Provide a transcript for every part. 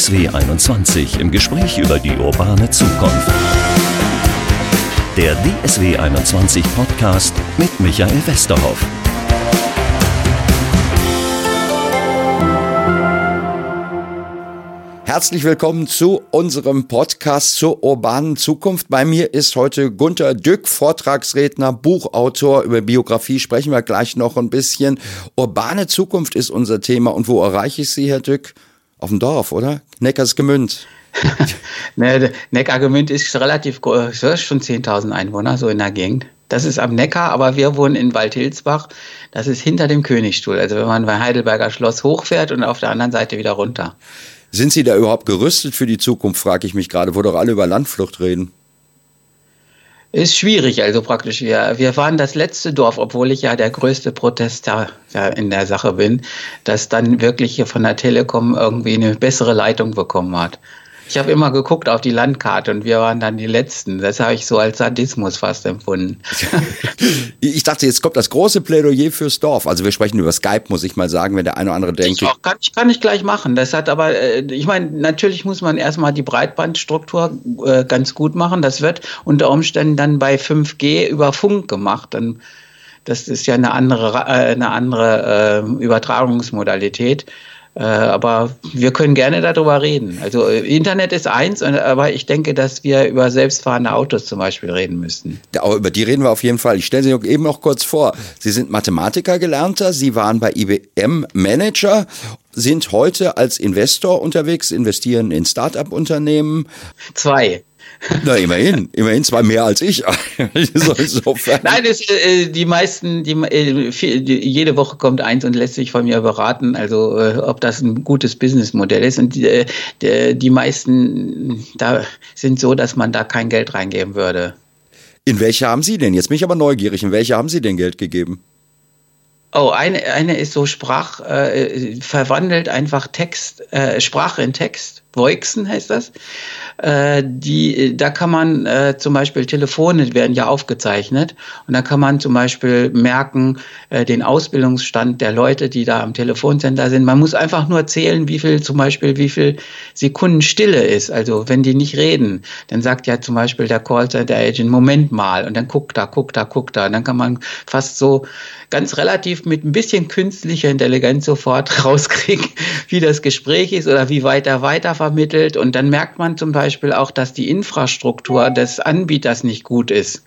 DSW 21 im Gespräch über die urbane Zukunft. Der DSW 21 Podcast mit Michael Westerhoff. Herzlich willkommen zu unserem Podcast zur urbanen Zukunft. Bei mir ist heute Gunter Dück, Vortragsredner, Buchautor. Über Biografie sprechen wir gleich noch ein bisschen. Urbane Zukunft ist unser Thema. Und wo erreiche ich Sie, Herr Dück? Auf dem Dorf, oder? Neckarsgemünd. ne, Neckargemünd ist relativ groß, schon 10.000 Einwohner, so in der Gegend. Das ist am Neckar, aber wir wohnen in Waldhilsbach. Das ist hinter dem Königstuhl. Also wenn man bei Heidelberger Schloss hochfährt und auf der anderen Seite wieder runter. Sind Sie da überhaupt gerüstet für die Zukunft, frage ich mich gerade, wo doch alle über Landflucht reden. Ist schwierig, also praktisch. Wir, wir waren das letzte Dorf, obwohl ich ja der größte Protester in der Sache bin, das dann wirklich hier von der Telekom irgendwie eine bessere Leitung bekommen hat. Ich habe immer geguckt auf die Landkarte und wir waren dann die Letzten. Das habe ich so als Sadismus fast empfunden. ich dachte, jetzt kommt das große Plädoyer fürs Dorf. Also wir sprechen über Skype, muss ich mal sagen, wenn der eine oder andere denkt. Ich auch, kann, ich, kann ich gleich machen. Das hat aber, äh, ich meine, natürlich muss man erstmal die Breitbandstruktur äh, ganz gut machen. Das wird unter Umständen dann bei 5G über Funk gemacht. Dann das ist ja eine andere, äh, eine andere äh, Übertragungsmodalität. Äh, aber wir können gerne darüber reden. Also äh, Internet ist eins, aber ich denke, dass wir über selbstfahrende Autos zum Beispiel reden müssen. Ja, über die reden wir auf jeden Fall. Ich stelle Sie eben noch kurz vor. Sie sind Mathematiker gelernter, Sie waren bei IBM Manager sind heute als Investor unterwegs, investieren in Start-up-Unternehmen. Zwei. Na, immerhin, immerhin zwar mehr als ich. Nein, es, äh, die meisten, die, äh, die, jede Woche kommt eins und lässt sich von mir beraten, also äh, ob das ein gutes Businessmodell ist. Und die, äh, die, die meisten da sind so, dass man da kein Geld reingeben würde. In welche haben Sie denn? Jetzt bin ich aber neugierig. In welche haben Sie denn Geld gegeben? Oh, eine, eine ist so Sprach, äh, verwandelt einfach Text, äh, Sprache in Text. Voixen heißt das. Äh, die, da kann man äh, zum Beispiel Telefone werden ja aufgezeichnet und da kann man zum Beispiel merken äh, den Ausbildungsstand der Leute, die da am Telefoncenter sind. Man muss einfach nur zählen, wie viel zum Beispiel wie viel Sekunden Stille ist. Also wenn die nicht reden, dann sagt ja zum Beispiel der Callcenter Agent Moment mal und dann guckt da, guckt da, guckt da. Und dann kann man fast so ganz relativ mit ein bisschen künstlicher Intelligenz sofort rauskriegen, wie das Gespräch ist oder wie weit er weiter vermittelt. Und dann merkt man zum Beispiel auch, dass die Infrastruktur des Anbieters nicht gut ist.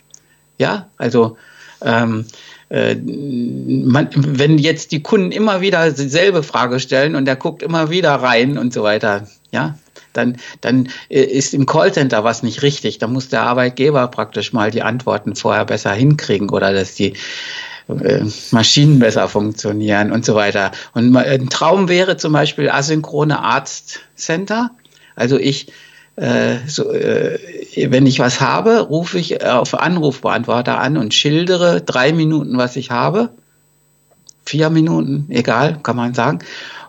Ja, also ähm, äh, man, wenn jetzt die Kunden immer wieder dieselbe Frage stellen und der guckt immer wieder rein und so weiter, ja, dann, dann äh, ist im Callcenter was nicht richtig. Da muss der Arbeitgeber praktisch mal die Antworten vorher besser hinkriegen oder dass die Maschinen besser funktionieren und so weiter. Und ein Traum wäre zum Beispiel asynchrone Arztcenter. Also ich, äh, so, äh, wenn ich was habe, rufe ich auf Anrufbeantworter an und schildere drei Minuten, was ich habe. Vier Minuten, egal, kann man sagen.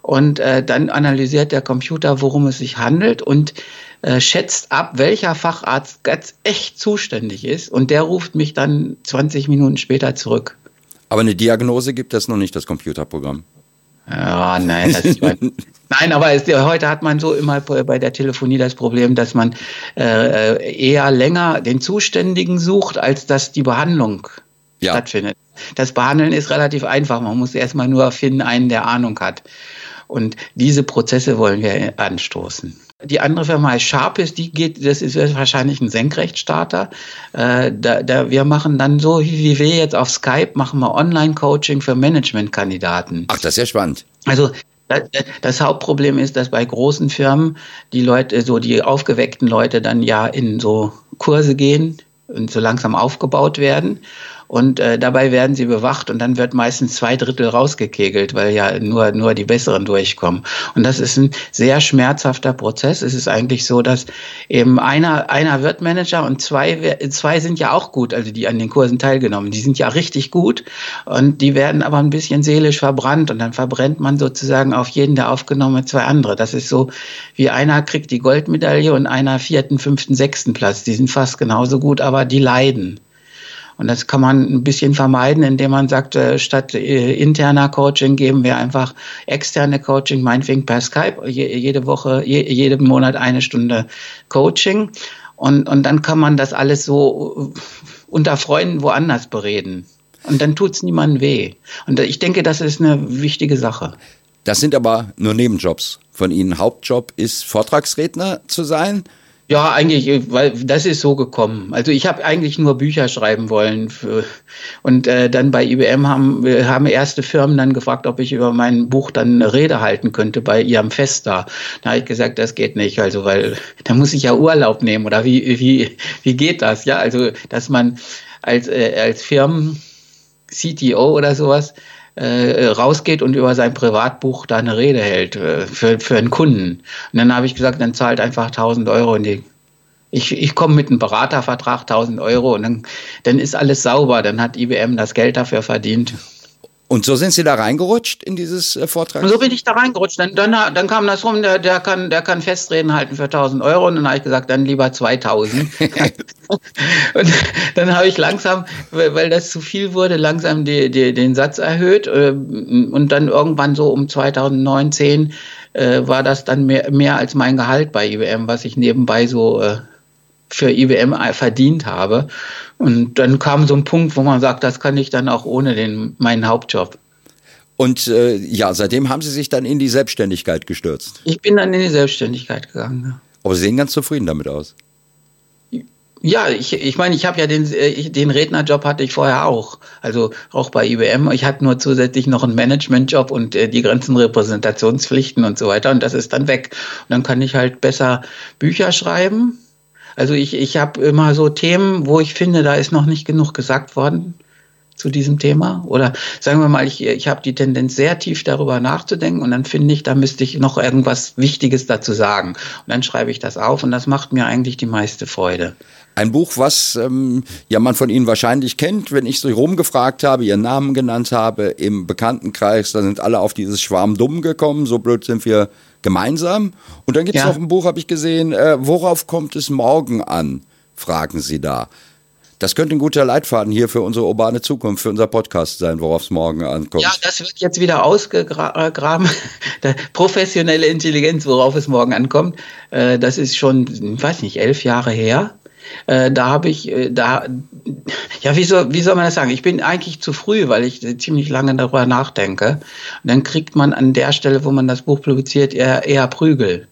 Und äh, dann analysiert der Computer, worum es sich handelt und äh, schätzt ab, welcher Facharzt ganz echt zuständig ist. Und der ruft mich dann 20 Minuten später zurück. Aber eine Diagnose gibt es noch nicht, das Computerprogramm. Ja, nein, das nein, aber es, heute hat man so immer bei der Telefonie das Problem, dass man äh, eher länger den Zuständigen sucht, als dass die Behandlung ja. stattfindet. Das Behandeln ist relativ einfach. Man muss erstmal nur finden, einen, der Ahnung hat. Und diese Prozesse wollen wir anstoßen. Die andere Firma heißt Sharpis, die geht, das ist wahrscheinlich ein Senkrechtstarter. Äh, da, da, wir machen dann so, wie wir jetzt auf Skype, machen wir Online-Coaching für Managementkandidaten. Ach, das ist ja spannend. Also das Hauptproblem ist, dass bei großen Firmen die Leute, so die aufgeweckten Leute dann ja in so Kurse gehen und so langsam aufgebaut werden und äh, dabei werden sie bewacht und dann wird meistens zwei Drittel rausgekegelt, weil ja nur, nur die Besseren durchkommen. Und das ist ein sehr schmerzhafter Prozess. Es ist eigentlich so, dass eben einer, einer wird Manager und zwei, zwei sind ja auch gut, also die an den Kursen teilgenommen, die sind ja richtig gut und die werden aber ein bisschen seelisch verbrannt und dann verbrennt man sozusagen auf jeden, der aufgenommen zwei andere. Das ist so, wie einer kriegt die Goldmedaille und einer vierten, fünften, sechsten Platz. Die sind fast genauso gut, aber die leiden. Und das kann man ein bisschen vermeiden, indem man sagt, äh, statt äh, interner Coaching geben wir einfach externe Coaching, meinetwegen per Skype, jede Woche, jeden Monat eine Stunde Coaching. Und, und dann kann man das alles so unter Freunden woanders bereden. Und dann tut es niemandem weh. Und ich denke, das ist eine wichtige Sache. Das sind aber nur Nebenjobs. Von Ihnen Hauptjob ist Vortragsredner zu sein. Ja, eigentlich, weil das ist so gekommen. Also ich habe eigentlich nur Bücher schreiben wollen. Für, und äh, dann bei IBM haben, haben erste Firmen dann gefragt, ob ich über mein Buch dann eine Rede halten könnte bei ihrem Fest da. Da habe ich gesagt, das geht nicht. Also weil da muss ich ja Urlaub nehmen oder wie wie wie geht das? Ja, also dass man als äh, als Firmen CTO oder sowas äh, rausgeht und über sein Privatbuch da eine Rede hält äh, für, für einen Kunden. Und dann habe ich gesagt, dann zahlt einfach 1000 Euro und die ich, ich komme mit einem Beratervertrag 1000 Euro und dann, dann ist alles sauber. Dann hat IBM das Geld dafür verdient. Und so sind Sie da reingerutscht in dieses äh, Vortrag? So bin ich da reingerutscht. Dann, dann, dann kam das rum, der, der, kann, der kann Festreden halten für 1000 Euro. Und dann habe ich gesagt, dann lieber 2000. und dann habe ich langsam, weil das zu viel wurde, langsam die, die, den Satz erhöht. Ähm, und dann irgendwann so um 2019 äh, war das dann mehr, mehr als mein Gehalt bei IBM, was ich nebenbei so äh, für IBM verdient habe. Und dann kam so ein Punkt, wo man sagt, das kann ich dann auch ohne den, meinen Hauptjob. Und äh, ja, seitdem haben Sie sich dann in die Selbstständigkeit gestürzt. Ich bin dann in die Selbstständigkeit gegangen. Ja. Aber Sie sehen ganz zufrieden damit aus. Ja, ich, ich meine, ich habe ja den, äh, den Rednerjob hatte ich vorher auch. Also auch bei IBM. Ich hatte nur zusätzlich noch einen Managementjob und äh, die ganzen Repräsentationspflichten und so weiter. Und das ist dann weg. Und dann kann ich halt besser Bücher schreiben also ich, ich habe immer so Themen, wo ich finde, da ist noch nicht genug gesagt worden zu diesem Thema. Oder sagen wir mal, ich, ich habe die Tendenz, sehr tief darüber nachzudenken und dann finde ich, da müsste ich noch irgendwas Wichtiges dazu sagen. Und dann schreibe ich das auf und das macht mir eigentlich die meiste Freude. Ein Buch, was ähm, ja man von Ihnen wahrscheinlich kennt, wenn ich so rumgefragt habe, Ihren Namen genannt habe im Bekanntenkreis, da sind alle auf dieses Schwarm dumm gekommen, so blöd sind wir gemeinsam. Und dann gibt es ja. noch ein Buch, habe ich gesehen, äh, worauf kommt es morgen an? Fragen Sie da. Das könnte ein guter Leitfaden hier für unsere urbane Zukunft, für unser Podcast sein, worauf es morgen ankommt. Ja, das wird jetzt wieder ausgegraben. Professionelle Intelligenz, worauf es morgen ankommt. Äh, das ist schon, ich weiß nicht, elf Jahre her. Äh, da habe ich, äh, da, ja, wie soll, wie soll man das sagen? Ich bin eigentlich zu früh, weil ich ziemlich lange darüber nachdenke. Und dann kriegt man an der Stelle, wo man das Buch publiziert, eher, eher Prügel.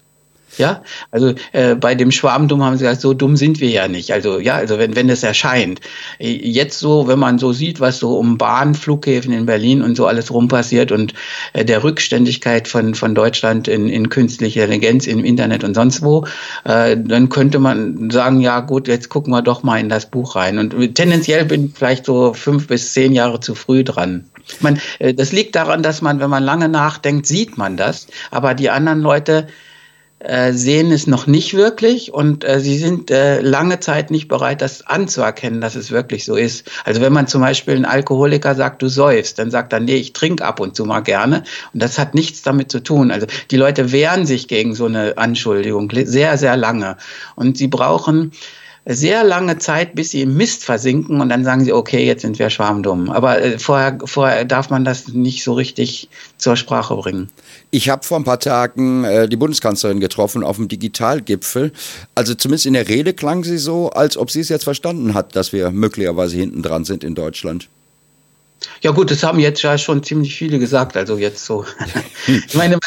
Ja, also äh, bei dem Schwarmdumm haben sie gesagt, so dumm sind wir ja nicht. Also ja, also wenn wenn es erscheint, jetzt so, wenn man so sieht, was so um Bahnflughäfen in Berlin und so alles rum passiert und äh, der Rückständigkeit von von Deutschland in, in künstlicher Intelligenz im Internet und sonst wo, äh, dann könnte man sagen, ja gut, jetzt gucken wir doch mal in das Buch rein. Und tendenziell bin ich vielleicht so fünf bis zehn Jahre zu früh dran. Man, äh, das liegt daran, dass man, wenn man lange nachdenkt, sieht man das, aber die anderen Leute äh, sehen es noch nicht wirklich und äh, sie sind äh, lange Zeit nicht bereit, das anzuerkennen, dass es wirklich so ist. Also wenn man zum Beispiel ein Alkoholiker sagt, du säufst, dann sagt er, nee, ich trinke ab und zu mal gerne und das hat nichts damit zu tun. Also die Leute wehren sich gegen so eine Anschuldigung sehr, sehr lange und sie brauchen sehr lange Zeit, bis sie im Mist versinken und dann sagen sie, okay, jetzt sind wir schwarmdumm. Aber äh, vorher, vorher darf man das nicht so richtig zur Sprache bringen. Ich habe vor ein paar Tagen äh, die Bundeskanzlerin getroffen auf dem Digitalgipfel. Also zumindest in der Rede klang sie so, als ob sie es jetzt verstanden hat, dass wir möglicherweise hinten dran sind in Deutschland. Ja gut, das haben jetzt ja schon ziemlich viele gesagt. Also jetzt so. ich meine,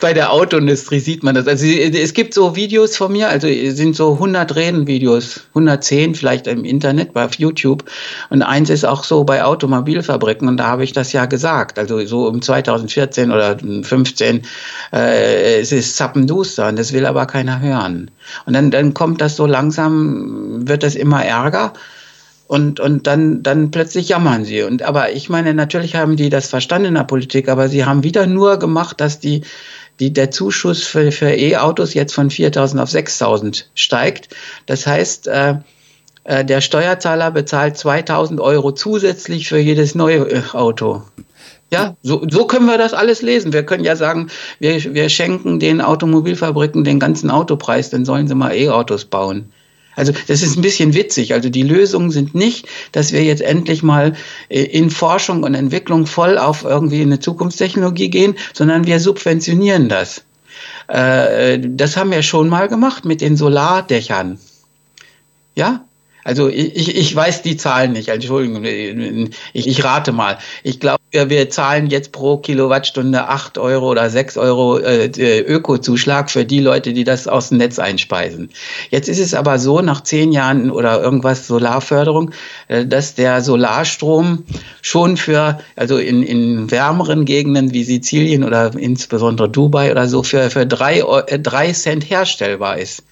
bei der Autoindustrie sieht man das. Also es gibt so Videos von mir, also es sind so 100 Redenvideos, 110 vielleicht im Internet, bei YouTube. Und eins ist auch so bei Automobilfabriken und da habe ich das ja gesagt. Also so um 2014 oder 15, äh, es ist zappenduster und das will aber keiner hören. Und dann, dann kommt das so langsam, wird das immer ärger. Und, und dann, dann plötzlich jammern sie. Und, aber ich meine, natürlich haben die das verstanden in der Politik, aber sie haben wieder nur gemacht, dass die, die, der Zuschuss für, für E-Autos jetzt von 4.000 auf 6.000 steigt. Das heißt, äh, äh, der Steuerzahler bezahlt 2.000 Euro zusätzlich für jedes neue äh, Auto. Ja, so, so können wir das alles lesen. Wir können ja sagen, wir, wir schenken den Automobilfabriken den ganzen Autopreis, dann sollen sie mal E-Autos bauen. Also das ist ein bisschen witzig. Also die Lösungen sind nicht, dass wir jetzt endlich mal äh, in Forschung und Entwicklung voll auf irgendwie eine Zukunftstechnologie gehen, sondern wir subventionieren das. Äh, das haben wir schon mal gemacht mit den Solardächern. Ja, also ich, ich weiß die Zahlen nicht, Entschuldigung, ich, ich rate mal. Ich glaube, wir zahlen jetzt pro Kilowattstunde acht Euro oder sechs Euro äh, Ökozuschlag für die Leute, die das aus dem Netz einspeisen. Jetzt ist es aber so, nach zehn Jahren oder irgendwas Solarförderung, äh, dass der Solarstrom schon für, also in, in wärmeren Gegenden wie Sizilien oder insbesondere Dubai oder so, für, für drei, äh, drei Cent herstellbar ist.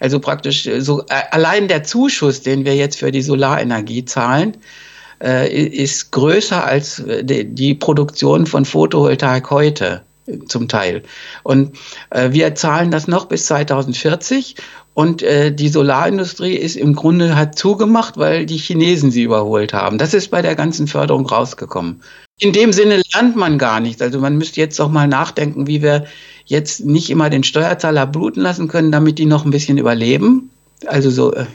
Also praktisch äh, so äh, allein der Zuschuss, den wir jetzt für die Solarenergie zahlen, äh, ist größer als die, Produktion von Photovoltaik heute zum Teil. Und wir zahlen das noch bis 2040 und äh, die Solarindustrie ist im Grunde hat zugemacht, weil die Chinesen sie überholt haben. Das ist bei der ganzen Förderung rausgekommen. In dem Sinne lernt man gar nichts. Also man müsste jetzt doch mal nachdenken, wie wir jetzt nicht immer den Steuerzahler bluten lassen können, damit die noch ein bisschen überleben. Also so, äh,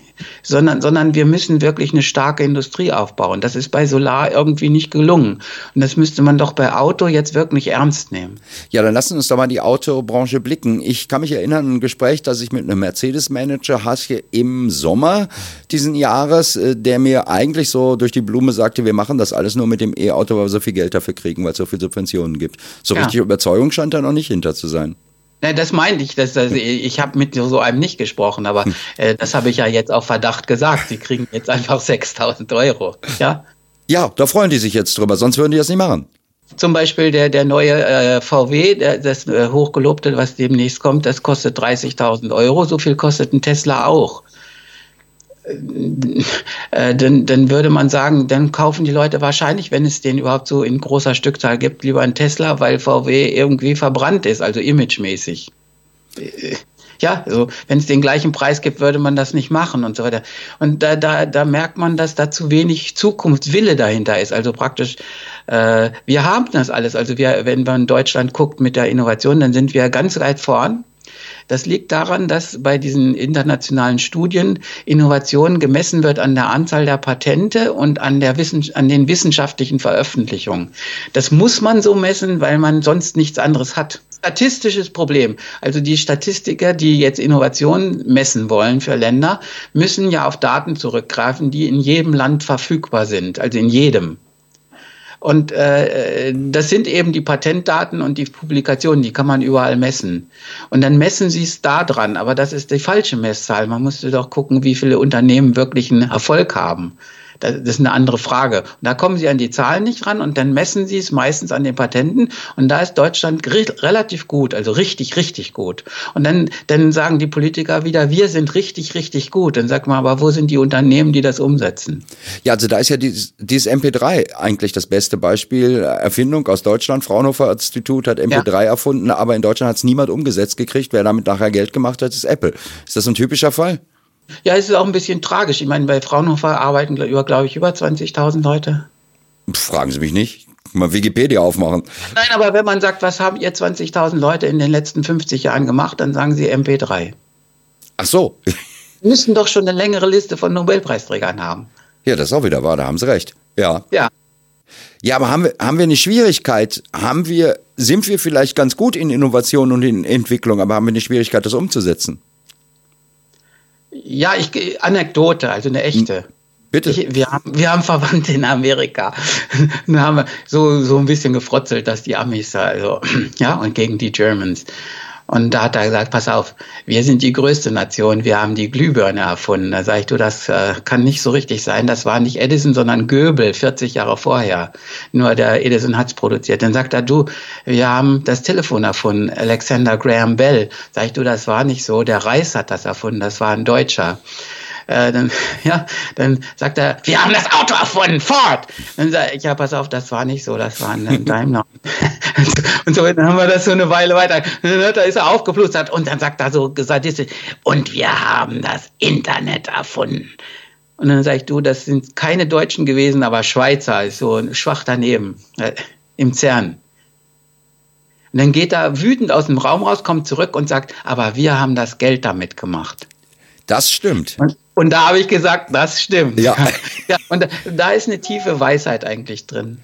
sondern, sondern wir müssen wirklich eine starke Industrie aufbauen. Das ist bei Solar irgendwie nicht gelungen. Und das müsste man doch bei Auto jetzt wirklich ernst nehmen. Ja, dann lassen uns doch mal die Autobranche blicken. Ich kann mich erinnern an ein Gespräch, das ich mit einem Mercedes-Manager hatte im Sommer diesen Jahres, äh, der mir eigentlich so durch die Blume sagte, wir machen das alles nur mit dem E-Auto, weil wir so viel Geld dafür kriegen, weil es so viele Subventionen gibt. So ja. richtig Überzeugung scheint da noch nicht hinter zu sein. Nein, das meinte ich. Das, das, ich habe mit so einem nicht gesprochen, aber hm. äh, das habe ich ja jetzt auf Verdacht gesagt. Sie kriegen jetzt einfach 6000 Euro. Ja? ja, da freuen die sich jetzt drüber, sonst würden die das nicht machen. Zum Beispiel der, der neue äh, VW, der, das äh, hochgelobte, was demnächst kommt, das kostet 30.000 Euro. So viel kostet ein Tesla auch äh, dann, dann würde man sagen, dann kaufen die Leute wahrscheinlich, wenn es den überhaupt so in großer Stückzahl gibt, lieber einen Tesla, weil VW irgendwie verbrannt ist, also imagemäßig. Äh, ja, also wenn es den gleichen Preis gibt, würde man das nicht machen und so weiter. Und da, da, da merkt man, dass da zu wenig Zukunftswille dahinter ist. Also praktisch, äh, wir haben das alles. Also wir, wenn man Deutschland guckt mit der Innovation, dann sind wir ganz weit vorn. Das liegt daran, dass bei diesen internationalen Studien Innovation gemessen wird an der Anzahl der Patente und an, der Wissen, an den wissenschaftlichen Veröffentlichungen. Das muss man so messen, weil man sonst nichts anderes hat statistisches Problem. Also die Statistiker, die jetzt Innovation messen wollen für Länder, müssen ja auf Daten zurückgreifen, die in jedem Land verfügbar sind, also in jedem. Und äh, das sind eben die Patentdaten und die Publikationen, die kann man überall messen. Und dann messen sie es da dran, aber das ist die falsche Messzahl. Man musste doch gucken, wie viele Unternehmen wirklich einen Erfolg haben. Das ist eine andere Frage. Und da kommen sie an die Zahlen nicht ran und dann messen sie es meistens an den Patenten. Und da ist Deutschland relativ gut, also richtig, richtig gut. Und dann, dann sagen die Politiker wieder, wir sind richtig, richtig gut. Dann sagt man, aber wo sind die Unternehmen, die das umsetzen? Ja, also da ist ja dieses, dieses MP3 eigentlich das beste Beispiel. Erfindung aus Deutschland. Fraunhofer Institut hat MP3 ja. erfunden, aber in Deutschland hat es niemand umgesetzt gekriegt. Wer damit nachher Geld gemacht hat, ist Apple. Ist das ein typischer Fall? Ja, es ist auch ein bisschen tragisch. Ich meine, bei Fraunhofer arbeiten, über, glaube ich, über 20.000 Leute. Fragen Sie mich nicht. Mal Wikipedia aufmachen. Nein, aber wenn man sagt, was haben ihr 20.000 Leute in den letzten 50 Jahren gemacht, dann sagen sie MP3. Ach so. Wir müssen doch schon eine längere Liste von Nobelpreisträgern haben. Ja, das ist auch wieder wahr, da haben Sie recht. Ja. Ja. Ja, aber haben wir, haben wir eine Schwierigkeit? Haben wir, sind wir vielleicht ganz gut in Innovation und in Entwicklung, aber haben wir eine Schwierigkeit, das umzusetzen? Ja, ich Anekdote, also eine echte. Bitte. Ich, wir, haben, wir haben Verwandte in Amerika. da haben wir so, so ein bisschen gefrotzelt, dass die Amis, also, ja, und gegen die Germans. Und da hat er gesagt, pass auf, wir sind die größte Nation, wir haben die Glühbirne erfunden. Da sage ich, du, das äh, kann nicht so richtig sein. Das war nicht Edison, sondern Goebel, 40 Jahre vorher. Nur der Edison hat's produziert. Dann sagt er, du, wir haben das Telefon erfunden, Alexander Graham Bell. Sag ich, du, das war nicht so, der Reis hat das erfunden, das war ein Deutscher. Äh, dann, ja, dann sagt er, wir haben das Auto erfunden, Ford. Dann sage ich, ja, pass auf, das war nicht so, das war ein Daimler. und so dann haben wir das so eine Weile weiter. Da ist er aufgeplustert und dann sagt er so sadistisch, und wir haben das Internet erfunden. Und dann sage ich, du, das sind keine Deutschen gewesen, aber Schweizer, ist so schwach daneben, äh, im CERN. Und dann geht er wütend aus dem Raum raus, kommt zurück und sagt, aber wir haben das Geld damit gemacht. Das stimmt. Und, und da habe ich gesagt, das stimmt. Ja. ja und da, da ist eine tiefe Weisheit eigentlich drin.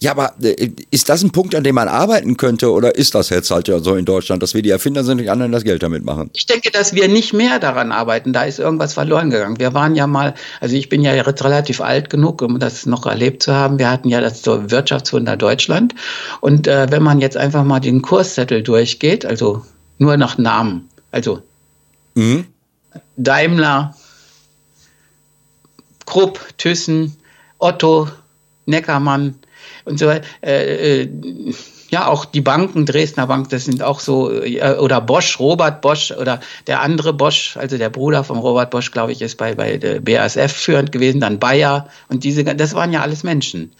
Ja, aber äh, ist das ein Punkt, an dem man arbeiten könnte oder ist das jetzt halt ja so in Deutschland, dass wir die Erfinder sind und die anderen das Geld damit machen? Ich denke, dass wir nicht mehr daran arbeiten. Da ist irgendwas verloren gegangen. Wir waren ja mal, also ich bin ja jetzt relativ alt genug, um das noch erlebt zu haben. Wir hatten ja das so Wirtschaftswunder Deutschland. Und äh, wenn man jetzt einfach mal den Kurszettel durchgeht, also nur nach Namen, also mhm. Daimler, Krupp, Thyssen, Otto, Neckermann, und so äh, äh, ja, auch die Banken, Dresdner Bank, das sind auch so, äh, oder Bosch, Robert Bosch oder der andere Bosch, also der Bruder von Robert Bosch, glaube ich, ist bei, bei BASF führend gewesen, dann Bayer und diese, das waren ja alles Menschen.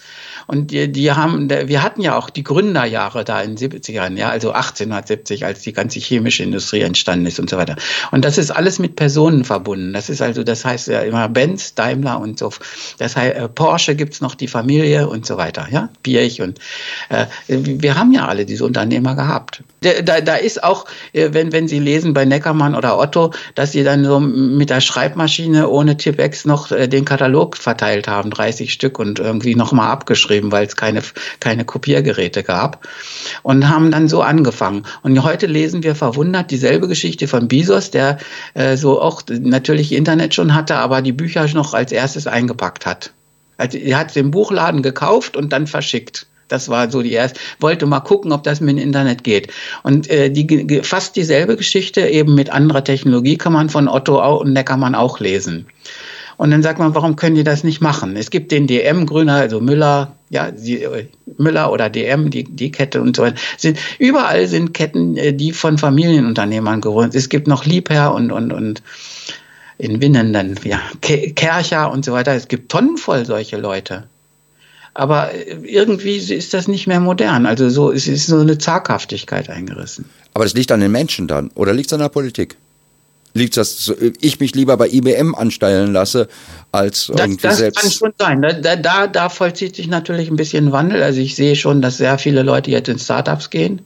Und die, die haben, wir hatten ja auch die Gründerjahre da in den 70ern, ja, also 1870, als die ganze chemische Industrie entstanden ist und so weiter. Und das ist alles mit Personen verbunden. Das ist also, das heißt ja immer Benz, Daimler und so. Das heißt, äh, Porsche gibt's noch die Familie und so weiter, ja, Birch und äh, wir haben ja alle diese Unternehmer gehabt. Da, da ist auch, äh, wenn, wenn Sie lesen bei Neckermann oder Otto, dass sie dann so mit der Schreibmaschine ohne Tipex noch äh, den Katalog verteilt haben, 30 Stück und irgendwie nochmal abgeschrieben, weil es keine, keine Kopiergeräte gab. Und haben dann so angefangen. Und heute lesen wir verwundert dieselbe Geschichte von Bisos, der äh, so auch natürlich Internet schon hatte, aber die Bücher noch als erstes eingepackt hat. Also er hat den Buchladen gekauft und dann verschickt. Das war so die erste. Wollte mal gucken, ob das mit dem Internet geht. Und äh, die fast dieselbe Geschichte eben mit anderer Technologie kann man von Otto und Neckermann auch lesen. Und dann sagt man, warum können die das nicht machen? Es gibt den DM-Grüner, also Müller, ja, die, Müller oder DM, die, die Kette und so weiter. Sind, überall sind Ketten, äh, die von Familienunternehmern gewohnt. Es gibt noch Liebherr und, und, und in Winnen dann, ja, Kercher und so weiter. Es gibt tonnenvoll solche Leute aber irgendwie ist das nicht mehr modern. Also so, es ist so eine Zaghaftigkeit eingerissen. Aber das liegt an den Menschen dann oder liegt es an der Politik? Liegt das, dass ich mich lieber bei IBM anstellen lasse, als irgendwie das, das selbst. Das kann schon sein. Da, da, da vollzieht sich natürlich ein bisschen Wandel. Also ich sehe schon, dass sehr viele Leute jetzt in Startups gehen,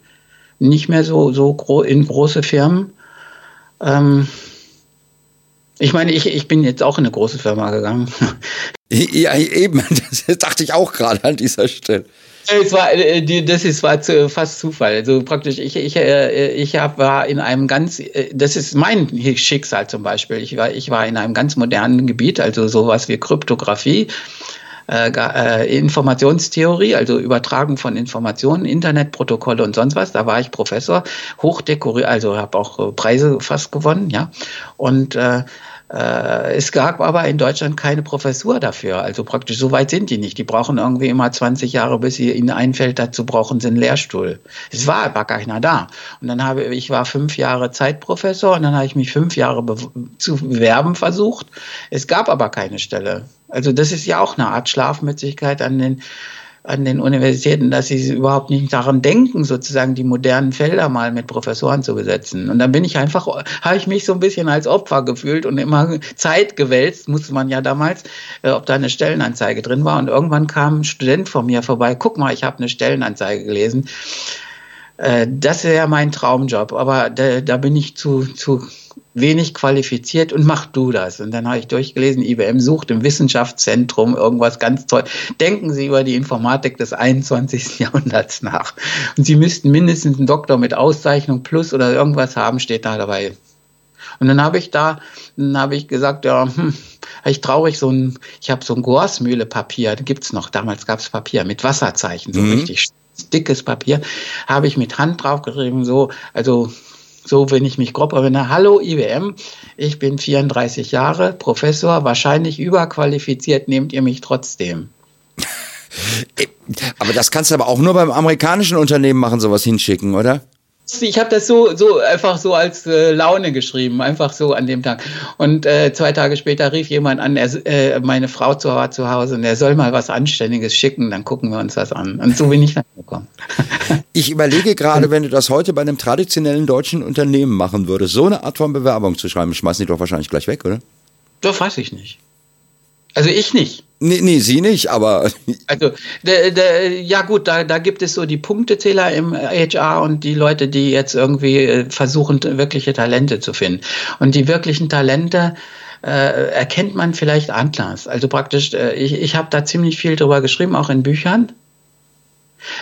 nicht mehr so, so gro in große Firmen. Ähm, ich meine, ich, ich bin jetzt auch in eine große Firma gegangen. Ja, eben, das dachte ich auch gerade an dieser Stelle. Es war, äh, das ist war fast Zufall. Also praktisch, ich, ich, äh, ich war in einem ganz, äh, das ist mein Schicksal zum Beispiel. Ich war, ich war in einem ganz modernen Gebiet, also sowas wie Kryptographie. Äh, Informationstheorie, also Übertragung von Informationen, Internetprotokolle und sonst was. Da war ich Professor, hochdekoriert, also habe auch Preise fast gewonnen, ja. Und äh, äh, es gab aber in Deutschland keine Professur dafür. Also praktisch so weit sind die nicht. Die brauchen irgendwie immer 20 Jahre, bis sie ihnen einfällt, dazu brauchen sie einen Lehrstuhl. Es war aber keiner da. Und dann habe ich war fünf Jahre Zeitprofessor und dann habe ich mich fünf Jahre be zu bewerben versucht. Es gab aber keine Stelle. Also das ist ja auch eine Art Schlafmützigkeit an den an den Universitäten, dass sie überhaupt nicht daran denken, sozusagen die modernen Felder mal mit Professoren zu besetzen. Und dann bin ich einfach, habe ich mich so ein bisschen als Opfer gefühlt und immer Zeit gewälzt, musste man ja damals, äh, ob da eine Stellenanzeige drin war. Und irgendwann kam ein Student von mir vorbei, guck mal, ich habe eine Stellenanzeige gelesen. Äh, das wäre mein Traumjob, aber da, da bin ich zu, zu wenig qualifiziert und mach du das. Und dann habe ich durchgelesen, IBM sucht im Wissenschaftszentrum irgendwas ganz toll. Denken Sie über die Informatik des 21. Jahrhunderts nach. Und Sie müssten mindestens einen Doktor mit Auszeichnung plus oder irgendwas haben, steht da dabei. Und dann habe ich da, dann habe ich gesagt, ja, hm, ich traurig so ein, ich habe so ein Gorsmühle-Papier, gibt's noch, damals gab's Papier mit Wasserzeichen, so mhm. richtig dickes Papier, habe ich mit Hand draufgeschrieben, so, also so, wenn ich mich grob erinnere, hallo IBM, ich bin 34 Jahre, Professor, wahrscheinlich überqualifiziert, nehmt ihr mich trotzdem. aber das kannst du aber auch nur beim amerikanischen Unternehmen machen, sowas hinschicken, oder? Ich habe das so, so einfach so als äh, Laune geschrieben, einfach so an dem Tag. Und äh, zwei Tage später rief jemand an, er, äh, meine Frau zu, war zu Hause und er soll mal was Anständiges schicken, dann gucken wir uns das an. Und so bin ich reingekommen. ich überlege gerade, wenn du das heute bei einem traditionellen deutschen Unternehmen machen würdest, so eine Art von Bewerbung zu schreiben, schmeißen die doch wahrscheinlich gleich weg, oder? Das weiß ich nicht. Also ich nicht. Nee, nee, Sie nicht, aber. Also, de, de, ja gut, da, da gibt es so die Punktezähler im HR und die Leute, die jetzt irgendwie äh, versuchen, wirkliche Talente zu finden. Und die wirklichen Talente äh, erkennt man vielleicht anders. Also praktisch, äh, ich, ich habe da ziemlich viel drüber geschrieben, auch in Büchern.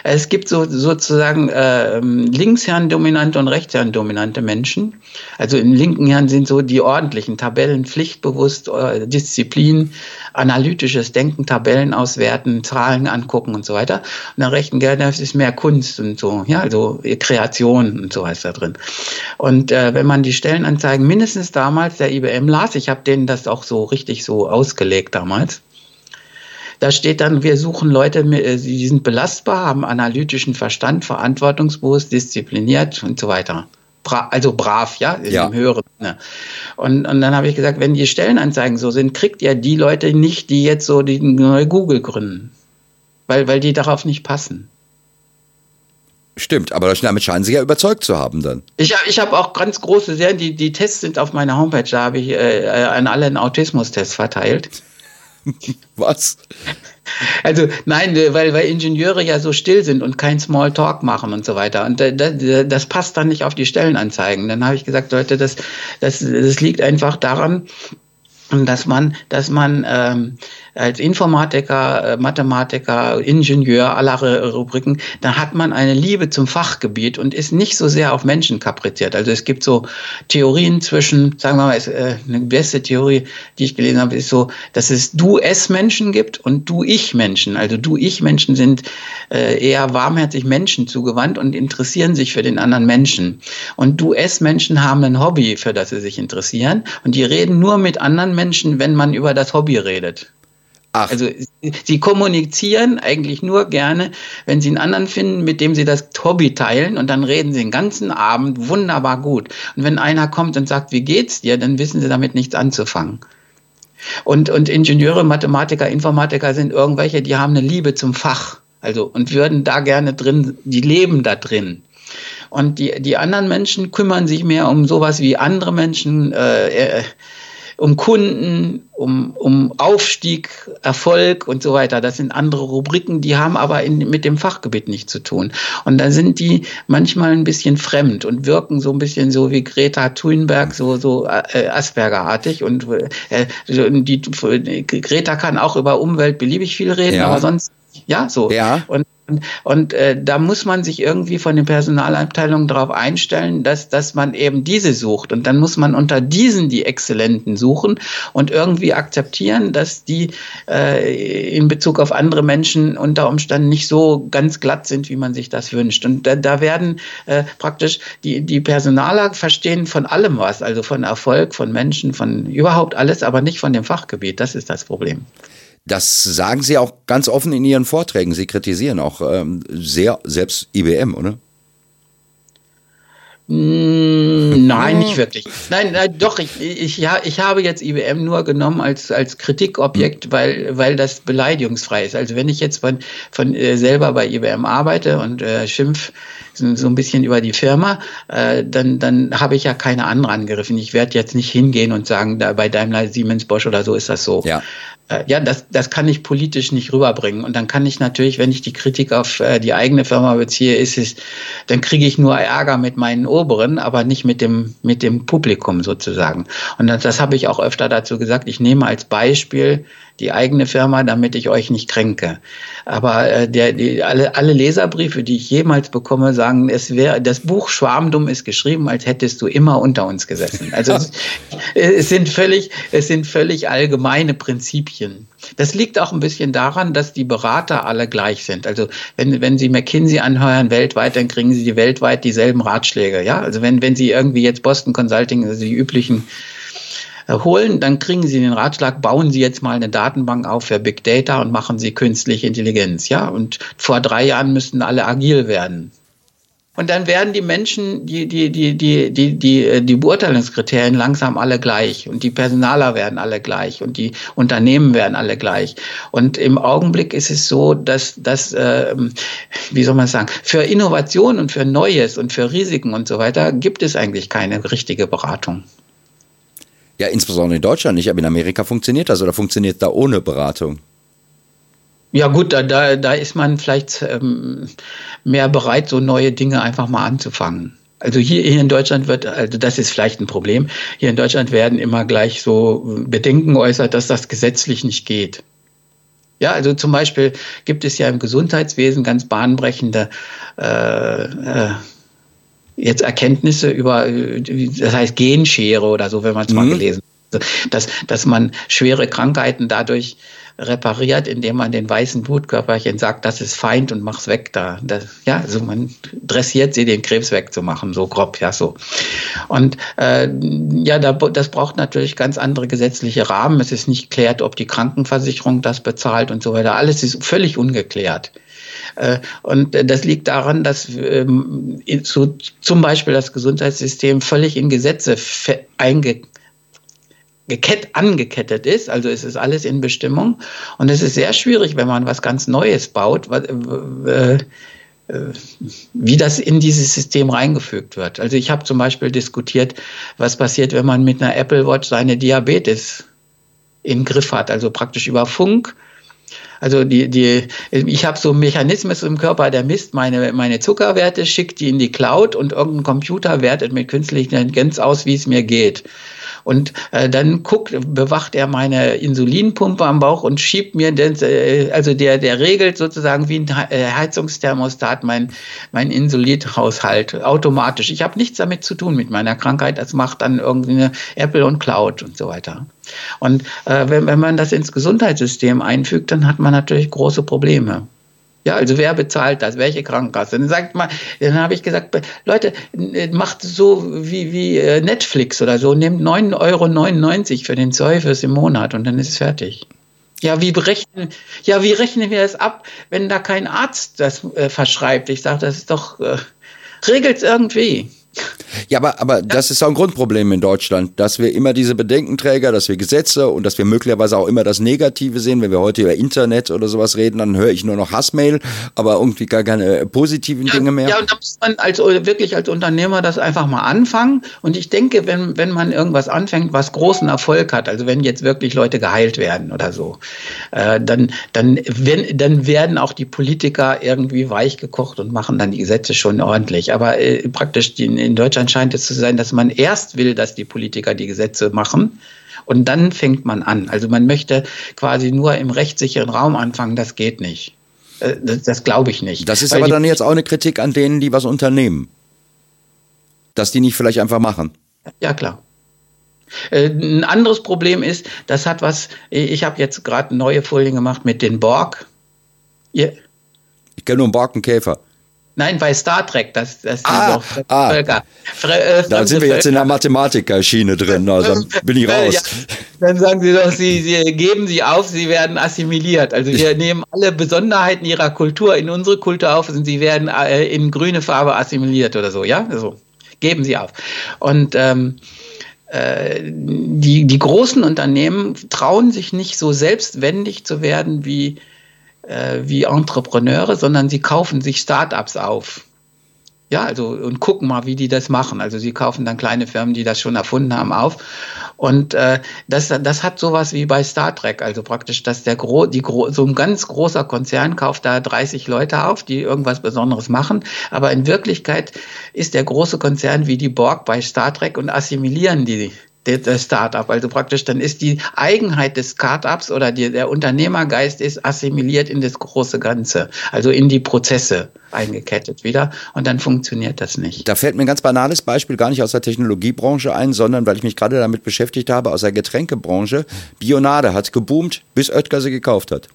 Es gibt so, sozusagen äh, Linkshirn-dominante und Rechtshirn-dominante Menschen. Also im linken Hirn sind so die ordentlichen Tabellen, pflichtbewusst, äh, Disziplin, analytisches Denken, Tabellen auswerten, Zahlen angucken und so weiter. Und im rechten Gehirn ist mehr Kunst und so, ja, also Kreation und so was da drin. Und äh, wenn man die Stellenanzeigen mindestens damals der IBM las, ich habe denen das auch so richtig so ausgelegt damals, da steht dann, wir suchen Leute, äh, die sind belastbar, haben analytischen Verstand, verantwortungsbewusst, diszipliniert und so weiter. Bra also brav, ja, ja. höheren Sinne. Und, und dann habe ich gesagt, wenn die Stellenanzeigen so sind, kriegt ihr die Leute nicht, die jetzt so die neue Google gründen. Weil, weil die darauf nicht passen. Stimmt, aber damit scheinen Sie ja überzeugt zu haben dann. Ich, ich habe auch ganz große Serien, die, die Tests sind auf meiner Homepage, da habe ich äh, an alle einen Autismus-Test verteilt. Was? Also nein, weil, weil Ingenieure ja so still sind und kein Smalltalk machen und so weiter. Und das, das passt dann nicht auf die Stellenanzeigen. Dann habe ich gesagt, Leute, das, das, das liegt einfach daran, dass man, dass man ähm, als Informatiker, äh, Mathematiker, Ingenieur aller Rubriken, da hat man eine Liebe zum Fachgebiet und ist nicht so sehr auf Menschen kapriziert. Also es gibt so Theorien zwischen, sagen wir mal, ist, äh, eine beste Theorie, die ich gelesen habe, ist so, dass es Du-Es-Menschen gibt und Du-Ich-Menschen. Also Du-Ich-Menschen sind äh, eher warmherzig Menschen zugewandt und interessieren sich für den anderen Menschen. Und Du-Es-Menschen haben ein Hobby, für das sie sich interessieren und die reden nur mit anderen Menschen, wenn man über das Hobby redet. Ach. Also sie kommunizieren eigentlich nur gerne, wenn sie einen anderen finden, mit dem sie das Hobby teilen und dann reden sie den ganzen Abend wunderbar gut. Und wenn einer kommt und sagt, wie geht's dir, dann wissen sie damit nichts anzufangen. Und, und Ingenieure, Mathematiker, Informatiker sind irgendwelche, die haben eine Liebe zum Fach. Also und würden da gerne drin, die leben da drin. Und die, die anderen Menschen kümmern sich mehr um sowas wie andere Menschen, äh, äh um Kunden, um, um Aufstieg, Erfolg und so weiter. Das sind andere Rubriken, die haben aber in, mit dem Fachgebiet nichts zu tun. Und da sind die manchmal ein bisschen fremd und wirken so ein bisschen so wie Greta Thunberg, so, so äh, Asperger-artig. Und äh, die, Greta kann auch über Umwelt beliebig viel reden, ja. aber sonst ja, so. Ja. Und und äh, da muss man sich irgendwie von den Personalabteilungen darauf einstellen, dass, dass man eben diese sucht. Und dann muss man unter diesen die Exzellenten suchen und irgendwie akzeptieren, dass die äh, in Bezug auf andere Menschen unter Umständen nicht so ganz glatt sind, wie man sich das wünscht. Und da, da werden äh, praktisch die, die Personaler verstehen von allem was, also von Erfolg, von Menschen, von überhaupt alles, aber nicht von dem Fachgebiet. Das ist das Problem. Das sagen Sie auch ganz offen in Ihren Vorträgen. Sie kritisieren auch ähm, sehr selbst IBM, oder? Mm, nein, nicht wirklich. Nein, nein doch, ich, ich, ja, ich habe jetzt IBM nur genommen als, als Kritikobjekt, mhm. weil, weil das beleidigungsfrei ist. Also wenn ich jetzt von, von äh, selber bei IBM arbeite und äh, schimpf so, so ein bisschen über die Firma, äh, dann, dann habe ich ja keine andere angegriffen. Ich werde jetzt nicht hingehen und sagen, da bei Daimler, Siemens, Bosch oder so ist das so. Ja äh, ja, das, das kann ich politisch nicht rüberbringen. Und dann kann ich natürlich, wenn ich die Kritik auf äh, die eigene Firma beziehe, ist es, dann kriege ich nur Ärger mit meinen Oberen, aber nicht mit dem, mit dem Publikum sozusagen. Und das, das habe ich auch öfter dazu gesagt. Ich nehme als Beispiel die eigene Firma, damit ich euch nicht kränke. Aber äh, der, die, alle, alle Leserbriefe, die ich jemals bekomme, sagen, es wäre das Buch Schwarmdumm ist geschrieben, als hättest du immer unter uns gesessen. Also es, es sind völlig, es sind völlig allgemeine Prinzipien. Das liegt auch ein bisschen daran, dass die Berater alle gleich sind. Also wenn, wenn Sie McKinsey anheuern weltweit, dann kriegen Sie weltweit dieselben Ratschläge. Ja, also wenn, wenn Sie irgendwie jetzt Boston Consulting, also die üblichen holen, dann kriegen Sie den Ratschlag, bauen Sie jetzt mal eine Datenbank auf für Big Data und machen Sie künstliche Intelligenz. Ja, und vor drei Jahren müssten alle agil werden. Und dann werden die Menschen, die, die, die, die, die, die, die Beurteilungskriterien langsam alle gleich und die Personaler werden alle gleich und die Unternehmen werden alle gleich. Und im Augenblick ist es so, dass, dass äh, wie soll man sagen, für Innovation und für Neues und für Risiken und so weiter gibt es eigentlich keine richtige Beratung. Ja, insbesondere in Deutschland nicht, aber in Amerika funktioniert das oder funktioniert da ohne Beratung? Ja gut, da, da, da ist man vielleicht ähm, mehr bereit, so neue Dinge einfach mal anzufangen. Also hier, hier in Deutschland wird, also das ist vielleicht ein Problem, hier in Deutschland werden immer gleich so Bedenken geäußert, dass das gesetzlich nicht geht. Ja, also zum Beispiel gibt es ja im Gesundheitswesen ganz bahnbrechende äh, äh, jetzt Erkenntnisse über, das heißt Genschere oder so, wenn man es mhm. mal gelesen hat. Dass, dass man schwere Krankheiten dadurch repariert, indem man den weißen Blutkörperchen sagt, das ist Feind und mach's weg da. Das, ja, also man dressiert sie, den Krebs wegzumachen, so grob, ja, so. Und äh, ja, da, das braucht natürlich ganz andere gesetzliche Rahmen. Es ist nicht klärt, ob die Krankenversicherung das bezahlt und so weiter. Alles ist völlig ungeklärt. Äh, und das liegt daran, dass ähm, so zum Beispiel das Gesundheitssystem völlig in Gesetze einge gekett, angekettet ist. Also es ist alles in Bestimmung. Und es ist sehr schwierig, wenn man was ganz Neues baut, äh, wie das in dieses System reingefügt wird. Also ich habe zum Beispiel diskutiert, was passiert, wenn man mit einer Apple Watch seine Diabetes im Griff hat, also praktisch über Funk. Also die, die, ich habe so einen Mechanismus im Körper, der misst meine, meine Zuckerwerte, schickt die in die Cloud und irgendein Computer wertet mit künstlicher Intelligenz aus, wie es mir geht. Und äh, dann guckt, bewacht er meine Insulinpumpe am Bauch und schiebt mir, den, äh, also der, der regelt sozusagen wie ein äh, Heizungsthermostat mein, mein Insulinhaushalt automatisch. Ich habe nichts damit zu tun mit meiner Krankheit. Das macht dann irgendwie eine Apple und Cloud und so weiter. Und äh, wenn, wenn man das ins Gesundheitssystem einfügt, dann hat man natürlich große Probleme. Ja, also wer bezahlt das? Welche Krankenkasse? Dann sagt man, dann habe ich gesagt, Leute, macht so wie, wie äh, Netflix oder so, nehmt 9,99 Euro für den Service im Monat und dann ist es fertig. Ja, wie berechnen, ja, wie rechnen wir das ab, wenn da kein Arzt das äh, verschreibt? Ich sage, das ist doch, äh, regelt es irgendwie. Ja, aber, aber das ist auch ein Grundproblem in Deutschland, dass wir immer diese Bedenkenträger, dass wir Gesetze und dass wir möglicherweise auch immer das Negative sehen. Wenn wir heute über Internet oder sowas reden, dann höre ich nur noch Hassmail, aber irgendwie gar keine positiven ja, Dinge mehr. Ja, und da muss man als, wirklich als Unternehmer das einfach mal anfangen. Und ich denke, wenn, wenn man irgendwas anfängt, was großen Erfolg hat, also wenn jetzt wirklich Leute geheilt werden oder so, äh, dann, dann, wenn, dann werden auch die Politiker irgendwie weich gekocht und machen dann die Gesetze schon ordentlich. Aber äh, praktisch die in Deutschland scheint es zu sein, dass man erst will, dass die Politiker die Gesetze machen. Und dann fängt man an. Also man möchte quasi nur im rechtssicheren Raum anfangen. Das geht nicht. Äh, das, das glaube ich nicht. Das ist aber dann jetzt auch eine Kritik an denen, die was unternehmen. Dass die nicht vielleicht einfach machen. Ja, klar. Äh, ein anderes Problem ist, das hat was, ich habe jetzt gerade neue Folien gemacht mit den Borg. Ihr, ich kenne nur einen Borkenkäfer. Nein, bei Star Trek, das, das ah, sind doch ah, Völker. Äh, da sind wir jetzt in der Mathematikerschiene drin, also bin ich raus. Ja, dann sagen Sie doch, Sie, Sie geben Sie auf, Sie werden assimiliert. Also wir nehmen alle Besonderheiten Ihrer Kultur in unsere Kultur auf und Sie werden äh, in grüne Farbe assimiliert oder so, ja? So, geben Sie auf. Und ähm, äh, die, die großen Unternehmen trauen sich nicht so selbstwendig zu werden wie äh, wie Entrepreneure, sondern sie kaufen sich Startups auf. Ja, also und gucken mal, wie die das machen. Also sie kaufen dann kleine Firmen, die das schon erfunden haben, auf. Und äh, das, das hat sowas wie bei Star Trek, also praktisch, dass der Gro die Gro so ein ganz großer Konzern kauft da 30 Leute auf, die irgendwas Besonderes machen. Aber in Wirklichkeit ist der große Konzern wie die Borg bei Star Trek und assimilieren die das Startup. Also praktisch dann ist die Eigenheit des Startups oder die, der Unternehmergeist ist assimiliert in das große Ganze, also in die Prozesse eingekettet wieder und dann funktioniert das nicht. Da fällt mir ein ganz banales Beispiel gar nicht aus der Technologiebranche ein, sondern weil ich mich gerade damit beschäftigt habe, aus der Getränkebranche. Bionade hat geboomt, bis Oetker sie gekauft hat.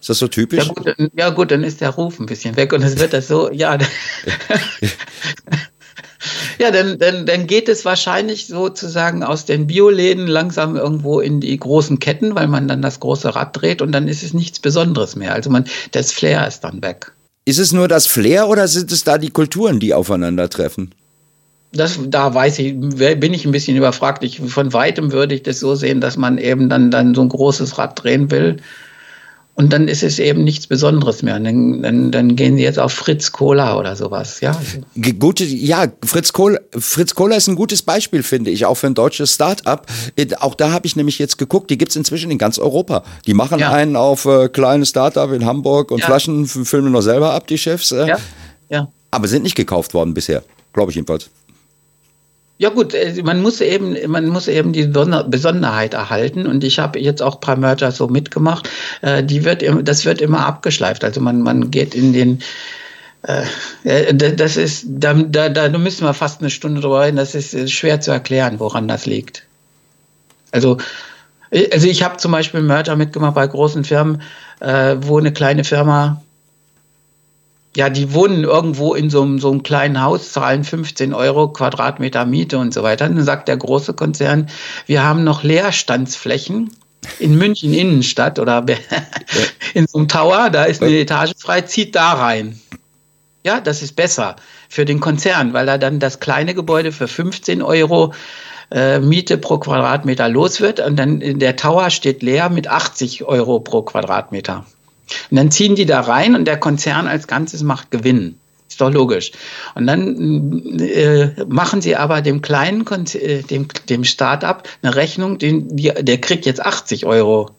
Ist das so typisch? Ja gut, ja gut, dann ist der Ruf ein bisschen weg und es wird das so, ja. Ja, dann, dann, dann geht es wahrscheinlich sozusagen aus den Bioläden langsam irgendwo in die großen Ketten, weil man dann das große Rad dreht und dann ist es nichts Besonderes mehr. Also man, das Flair ist dann weg. Ist es nur das Flair oder sind es da die Kulturen, die aufeinandertreffen? Das, da weiß ich, bin ich ein bisschen überfragt. Ich, von weitem würde ich das so sehen, dass man eben dann, dann so ein großes Rad drehen will Und dann ist es eben nichts Besonderes mehr. Dann, dann, dann gehen sie jetzt auf Fritz Cola oder sowas. Ja, Gute, ja Fritz, Cola, Fritz Cola ist ein gutes Beispiel, finde ich, auch für ein deutsches Start-up. Äh, auch da habe ich nämlich jetzt geguckt, die gibt es inzwischen in ganz Europa. Die machen ja. einen auf äh, kleine Start-up in Hamburg und ja. Flaschen filmen noch selber ab, die Chefs. Äh. Ja. ja. Aber sind nicht gekauft worden bisher, glaube ich jedenfalls. Ja gut, äh, man muss eben, man muss eben die Besonderheit erhalten und ich habe jetzt auch paar Merger so mitgemacht. Äh, die wird, das wird immer abgeschleift. Also man, man geht in den äh, das ist, da, da, da müssen wir fast eine Stunde drüber reden. Das ist schwer zu erklären, woran das liegt. Also, also ich habe zum Beispiel Merger mitgemacht bei großen Firmen, wo eine kleine Firma ja, die wohnen irgendwo in so einem, so einem kleinen Haus, zahlen 15 Euro Quadratmeter Miete und so weiter. Dann sagt der große Konzern, wir haben noch Leerstandsflächen in München Innenstadt oder in so einem Tower, da ist eine Etage frei, zieht da rein. Ja, das ist besser für den Konzern, weil er dann das kleine Gebäude für 15 Euro äh, Miete pro Quadratmeter los wird und dann der Tower steht leer mit 80 Euro pro Quadratmeter. Und dann ziehen die da rein und der Konzern als Ganzes macht Gewinn. Ist doch logisch. Und dann äh, machen sie aber dem kleinen, äh, dem, dem Start-up eine Rechnung, den, die, der kriegt jetzt 80 Euro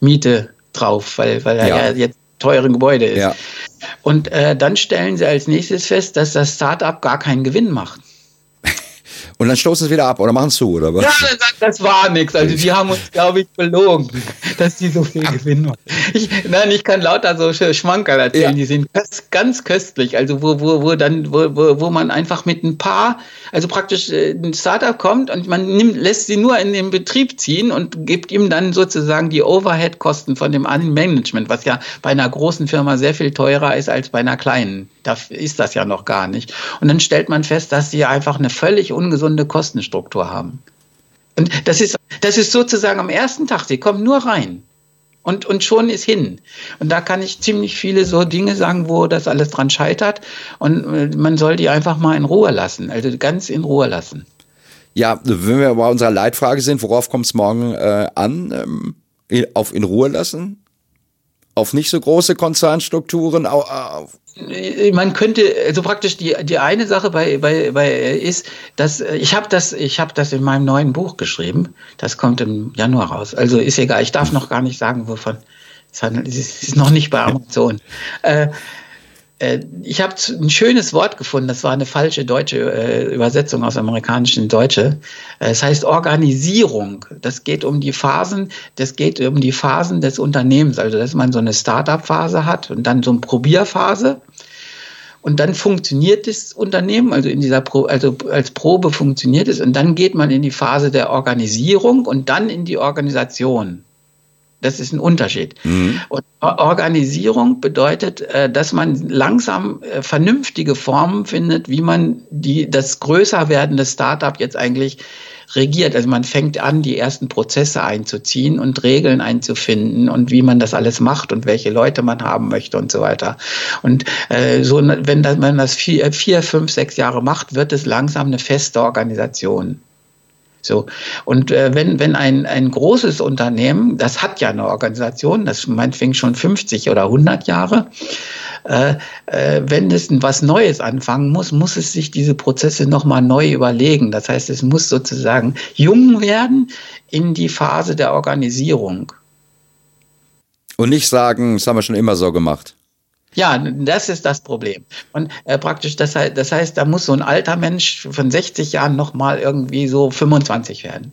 Miete drauf, weil, weil er ja, ja jetzt teure Gebäude ist. Ja. Und äh, dann stellen sie als nächstes fest, dass das Start-up gar keinen Gewinn macht. Und dann stoßen sie wieder ab oder machen es zu, oder was? Ja, das war nichts. Also die haben uns, glaube ich, belogen, dass die so viel Gewinn machen. Ich, nein, ich kann lauter so Schmankerl erzählen, ja. die sind ganz köstlich. Also wo, wo, wo dann, wo, wo, wo man einfach mit ein paar, also praktisch äh, ein Startup kommt und man nimmt, lässt sie nur in den Betrieb ziehen und gibt ihm dann sozusagen die Overhead-Kosten von dem Management, was ja bei einer großen Firma sehr viel teurer ist als bei einer kleinen. Da ist das ja noch gar nicht. Und dann stellt man fest, dass sie einfach eine völlig ungesunde Kostenstruktur haben. Und das ist, das ist sozusagen am ersten Tag, sie kommen nur rein. Und, und schon ist hin. Und da kann ich ziemlich viele so Dinge sagen, wo das alles dran scheitert. Und äh, man soll die einfach mal in Ruhe lassen. Also ganz in Ruhe lassen. Ja, wenn wir bei unserer Leitfrage sind, worauf kommt es morgen äh, an? Ähm, auf in Ruhe lassen? Auf nicht so große Konzernstrukturen? Auf man könnte, also praktisch die, die eine Sache bei, bei, bei ist, dass ich habe das, ich habe das in meinem neuen Buch geschrieben. Das kommt im Januar raus. Also ist egal, ich darf noch gar nicht sagen, wovon es handelt. Es ist noch nicht bei Amazon. Äh, äh, ich habe ein schönes Wort gefunden, das war eine falsche deutsche äh, Übersetzung aus amerikanischen Deutsche. Äh, es heißt Organisierung. Das geht um die Phasen, das geht um die Phasen des Unternehmens, also dass man so eine Startup-Phase hat und dann so eine Probierphase. Und dann funktioniert das Unternehmen, also in dieser Pro, also als Probe funktioniert es, und dann geht man in die Phase der Organisierung und dann in die Organisation. Das ist ein Unterschied. Mhm. Und Organisierung bedeutet, äh, dass man langsam äh, vernünftige Formen findet, wie man die, das größer werdende Startup jetzt eigentlich regiert. Also man fängt an, die ersten Prozesse einzuziehen und Regeln einzufinden und wie man das alles macht und welche Leute man haben möchte und so weiter. Und äh, so, wenn man das vier, vier, fünf, sechs Jahre macht, wird es langsam eine feste Organisation. So. Und äh, wenn, wenn ein, ein großes Unternehmen, das hat ja eine Organisation, das meinetwegen schon 50 oder 100 Jahre, äh, äh, wenn es was Neues anfangen muss, muss es sich diese Prozesse nochmal neu überlegen. Das heißt, es muss sozusagen jung werden in die Phase der Organisierung. Und nicht sagen, das haben wir schon immer so gemacht. Ja, das ist das Problem. Und äh, praktisch, das, das heißt, da muss so ein alter Mensch von 60 Jahren nochmal irgendwie so 25 werden.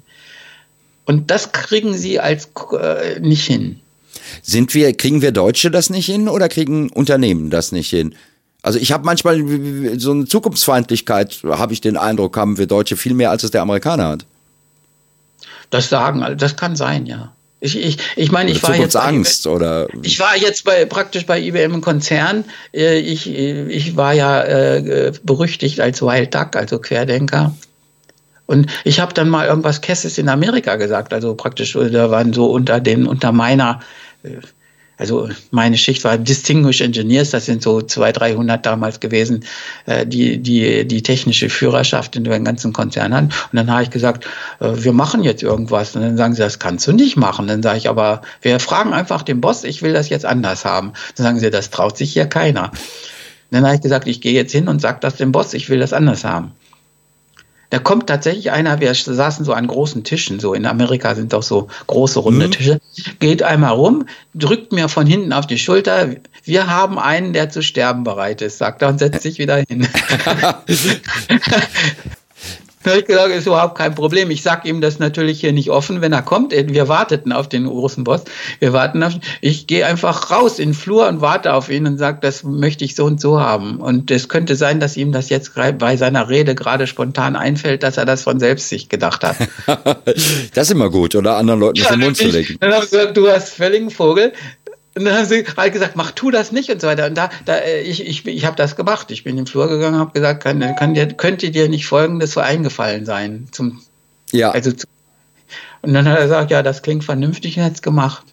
Und das kriegen sie als äh, nicht hin. Sind wir, kriegen wir Deutsche das nicht hin oder kriegen Unternehmen das nicht hin? Also ich habe manchmal so eine Zukunftsfeindlichkeit, habe ich den Eindruck, haben wir Deutsche viel mehr, als es der Amerikaner hat. Das sagen, das kann sein, ja. Ich, ich, ich meine, ich war jetzt Angst oder ich war jetzt bei praktisch bei IBM im Konzern. Äh, ich, ich war ja äh, berüchtigt als Wild Duck, also Querdenker. Und ich habe dann mal irgendwas Kesses in Amerika gesagt, also praktisch da waren so unter den unter meiner äh, also meine Schicht war Distinguished Engineers, das sind so 200, 300 damals gewesen, äh, die, die die technische Führerschaft in den ganzen Konzern hatten. Und dann habe ich gesagt, äh, wir machen jetzt irgendwas. Und dann sagen sie, das kannst du nicht machen. Dann sage ich, aber wir fragen einfach den Boss, ich will das jetzt anders haben. Dann sagen sie, das traut sich hier keiner. Dann habe ich gesagt, ich gehe jetzt hin und sage das dem Boss, ich will das anders haben. Da kommt tatsächlich einer, wir saßen so an großen Tischen, so in Amerika sind doch so große runde mhm. Tische, geht einmal rum, drückt mir von hinten auf die Schulter, wir haben einen, der zu sterben bereit ist, sagt er und setzt sich wieder hin. Da habe ich gesagt, ist überhaupt kein Problem. Ich sage ihm das natürlich hier nicht offen, wenn er kommt. Wir warteten auf den großen Boss. Wir warten auf. Ich gehe einfach raus in den Flur und warte auf ihn und sage, das möchte ich so und so haben. Und es könnte sein, dass ihm das jetzt bei seiner Rede gerade spontan einfällt, dass er das von selbst sich gedacht hat. das ist immer gut, oder anderen Leuten ja, den Mund zu legen. Dann habe ich gesagt, du hast völligen Vogel. Und dann haben sie halt gesagt, mach tu das nicht und so weiter. Und da, da äh, ich, ich, ich habe das gemacht. Ich bin in den Flur gegangen, habe gesagt, kann, kann dir, könnte dir nicht Folgendes so eingefallen sein. Zum, ja. Also, und dann hat er gesagt, ja, das klingt vernünftig und hat's gemacht.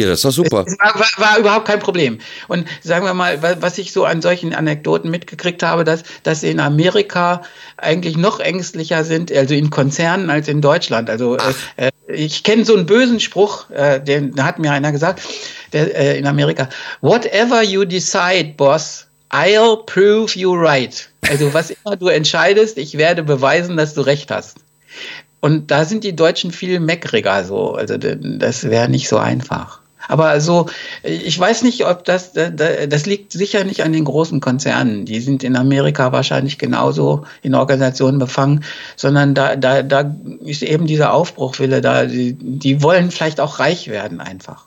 Ja, das ist doch super. Es war, war, war, überhaupt kein Problem. Und sagen wir mal, was ich so an solchen Anekdoten mitgekriegt habe, dass, dass sie in Amerika eigentlich noch ängstlicher sind, also in Konzernen als in Deutschland. Also äh, ich kenne so einen bösen Spruch, äh, den hat mir einer gesagt, der, äh, in Amerika. Whatever you decide, boss, I'll prove you right. Also was immer du entscheidest, ich werde beweisen, dass du recht hast. Und da sind die Deutschen viel meckriger so. Also das wäre nicht so einfach. Aber also, ich weiß nicht, ob das, das liegt sicher nicht an den großen Konzernen. Die sind in Amerika wahrscheinlich genauso in Organisationen befangen, sondern da, da, da ist eben dieser Aufbruchwille da. Die, die wollen vielleicht auch reich werden einfach.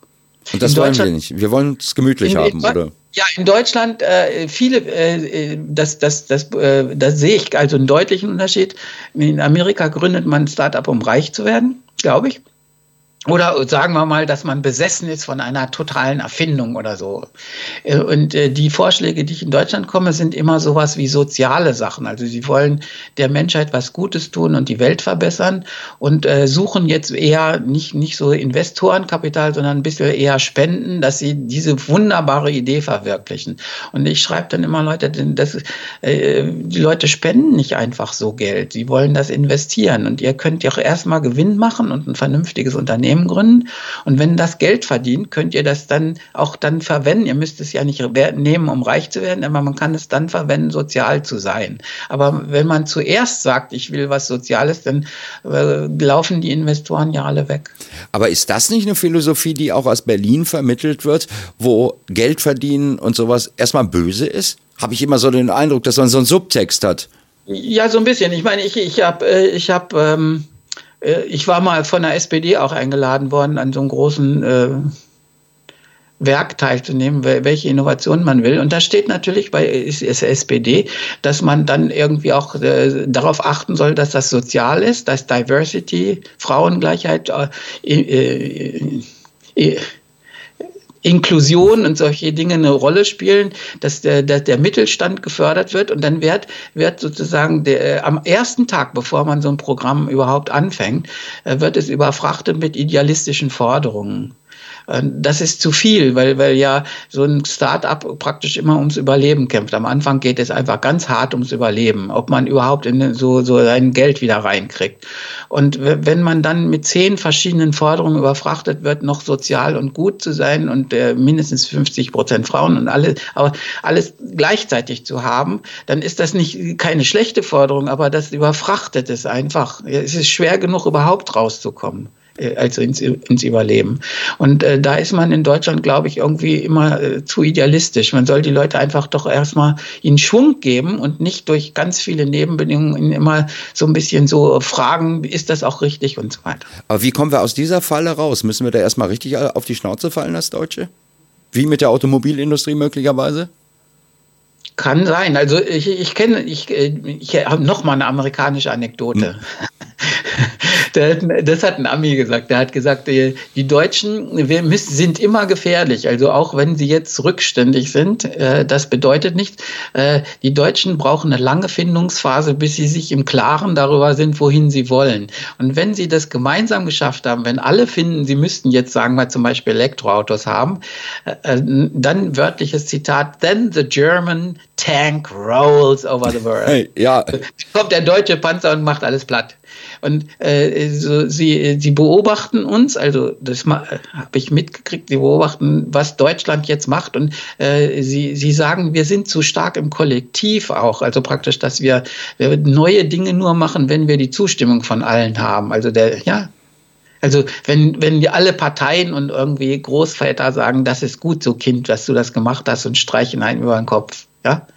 Und das wollen wir nicht. Wir wollen es gemütlich haben, oder? Ja, in Deutschland äh, viele, äh, das, das, das, äh, das sehe ich also einen deutlichen Unterschied. In Amerika gründet man ein Startup, um reich zu werden, glaube ich. Oder sagen wir mal, dass man besessen ist von einer totalen Erfindung oder so. Äh, und äh, die Vorschläge, die ich in Deutschland komme, sind immer sowas wie soziale Sachen. Also sie wollen der Menschheit was Gutes tun und die Welt verbessern und äh, suchen jetzt eher nicht, nicht so Investorenkapital, sondern ein bisschen eher Spenden, dass sie diese wunderbare Idee verwirklichen. Und ich schreibe dann immer Leute, dass, die Leute spenden nicht einfach so Geld. Sie wollen das investieren. Und ihr könnt ja auch erstmal Gewinn machen und ein vernünftiges Unternehmen Unternehmen gründen. Und wenn das Geld verdient, könnt ihr das dann auch dann verwenden. Ihr müsst es ja nicht nehmen, um reich zu werden, aber man kann es dann verwenden, sozial zu sein. Aber wenn man zuerst sagt, ich will was Soziales, dann äh, laufen die Investoren ja alle weg. Aber ist das nicht eine Philosophie, die auch aus Berlin vermittelt wird, wo Geld verdienen und sowas erstmal böse ist? Habe ich immer so den Eindruck, dass man so einen Subtext hat. Ja, so ein bisschen. Ich meine, ich, ich habe äh, ich hab, ähm, äh, ich war mal von der SPD auch eingeladen worden, an so einem großen äh, Werk teilzunehmen, welche Innovationen man will. Und da steht natürlich bei SPD, dass man dann irgendwie auch äh, darauf achten soll, dass das sozial ist, dass Diversity, Frauengleichheit äh, äh, äh Inklusion und solche Dinge eine Rolle spielen, dass der, der, der Mittelstand gefördert wird und dann wird, wird sozusagen der, äh, am ersten Tag, bevor man so ein Programm überhaupt anfängt, äh, wird es überfrachtet mit idealistischen Forderungen. Das ist zu viel, weil, weil ja so ein Start-up praktisch immer ums Überleben kämpft. Am Anfang geht es einfach ganz hart ums Überleben, ob man überhaupt in so, so sein Geld wieder reinkriegt. Und wenn man dann mit zehn verschiedenen Forderungen überfrachtet wird, noch sozial und gut zu sein und äh, mindestens 50 Prozent Frauen und alles, alles gleichzeitig zu haben, dann ist das nicht keine schlechte Forderung, aber das überfrachtet es einfach. Es ist schwer genug, überhaupt rauszukommen. Äh, also ins, ins Überleben. Und äh, da ist man in Deutschland, glaube ich, irgendwie immer äh, zu idealistisch. Man soll die Leute einfach doch erstmal ihnen Schwung geben und nicht durch ganz viele Nebenbedingungen immer so ein bisschen so fragen, ist das auch richtig und so weiter. Aber wie kommen wir aus dieser Falle raus? Müssen wir da erstmal richtig auf die Schnauze fallen als Deutsche? Wie mit der Automobilindustrie möglicherweise? Kann sein. Also ich, ich kenne, ich, äh, ich habe noch mal eine amerikanische Anekdote. Hm. das hat ein Ami gesagt. Der hat gesagt, die, die Deutschen sind immer gefährlich. Also auch wenn sie jetzt rückständig sind, äh, das bedeutet nichts. Äh, die Deutschen brauchen eine lange Findungsphase, bis sie sich im Klaren darüber sind, wohin sie wollen. Und wenn sie das gemeinsam geschafft haben, wenn alle finden, sie müssten jetzt, sagen wir zum Beispiel Elektroautos haben, äh, dann wörtliches Zitat, then the German tank rolls over the world. Hey, ja. Kommt der deutsche Panzer und macht alles platt. Und äh, so, sie, sie beobachten uns, also das habe ich mitgekriegt, sie beobachten, was Deutschland jetzt macht. Und äh, sie, sie sagen, wir sind zu stark im Kollektiv auch, also praktisch, dass wir, wir neue Dinge nur machen, wenn wir die Zustimmung von allen haben. Also der, ja, also wenn, wenn die alle Parteien und irgendwie Großväter sagen, das ist gut so Kind, dass du das gemacht hast und streichen einen über den Kopf, ja,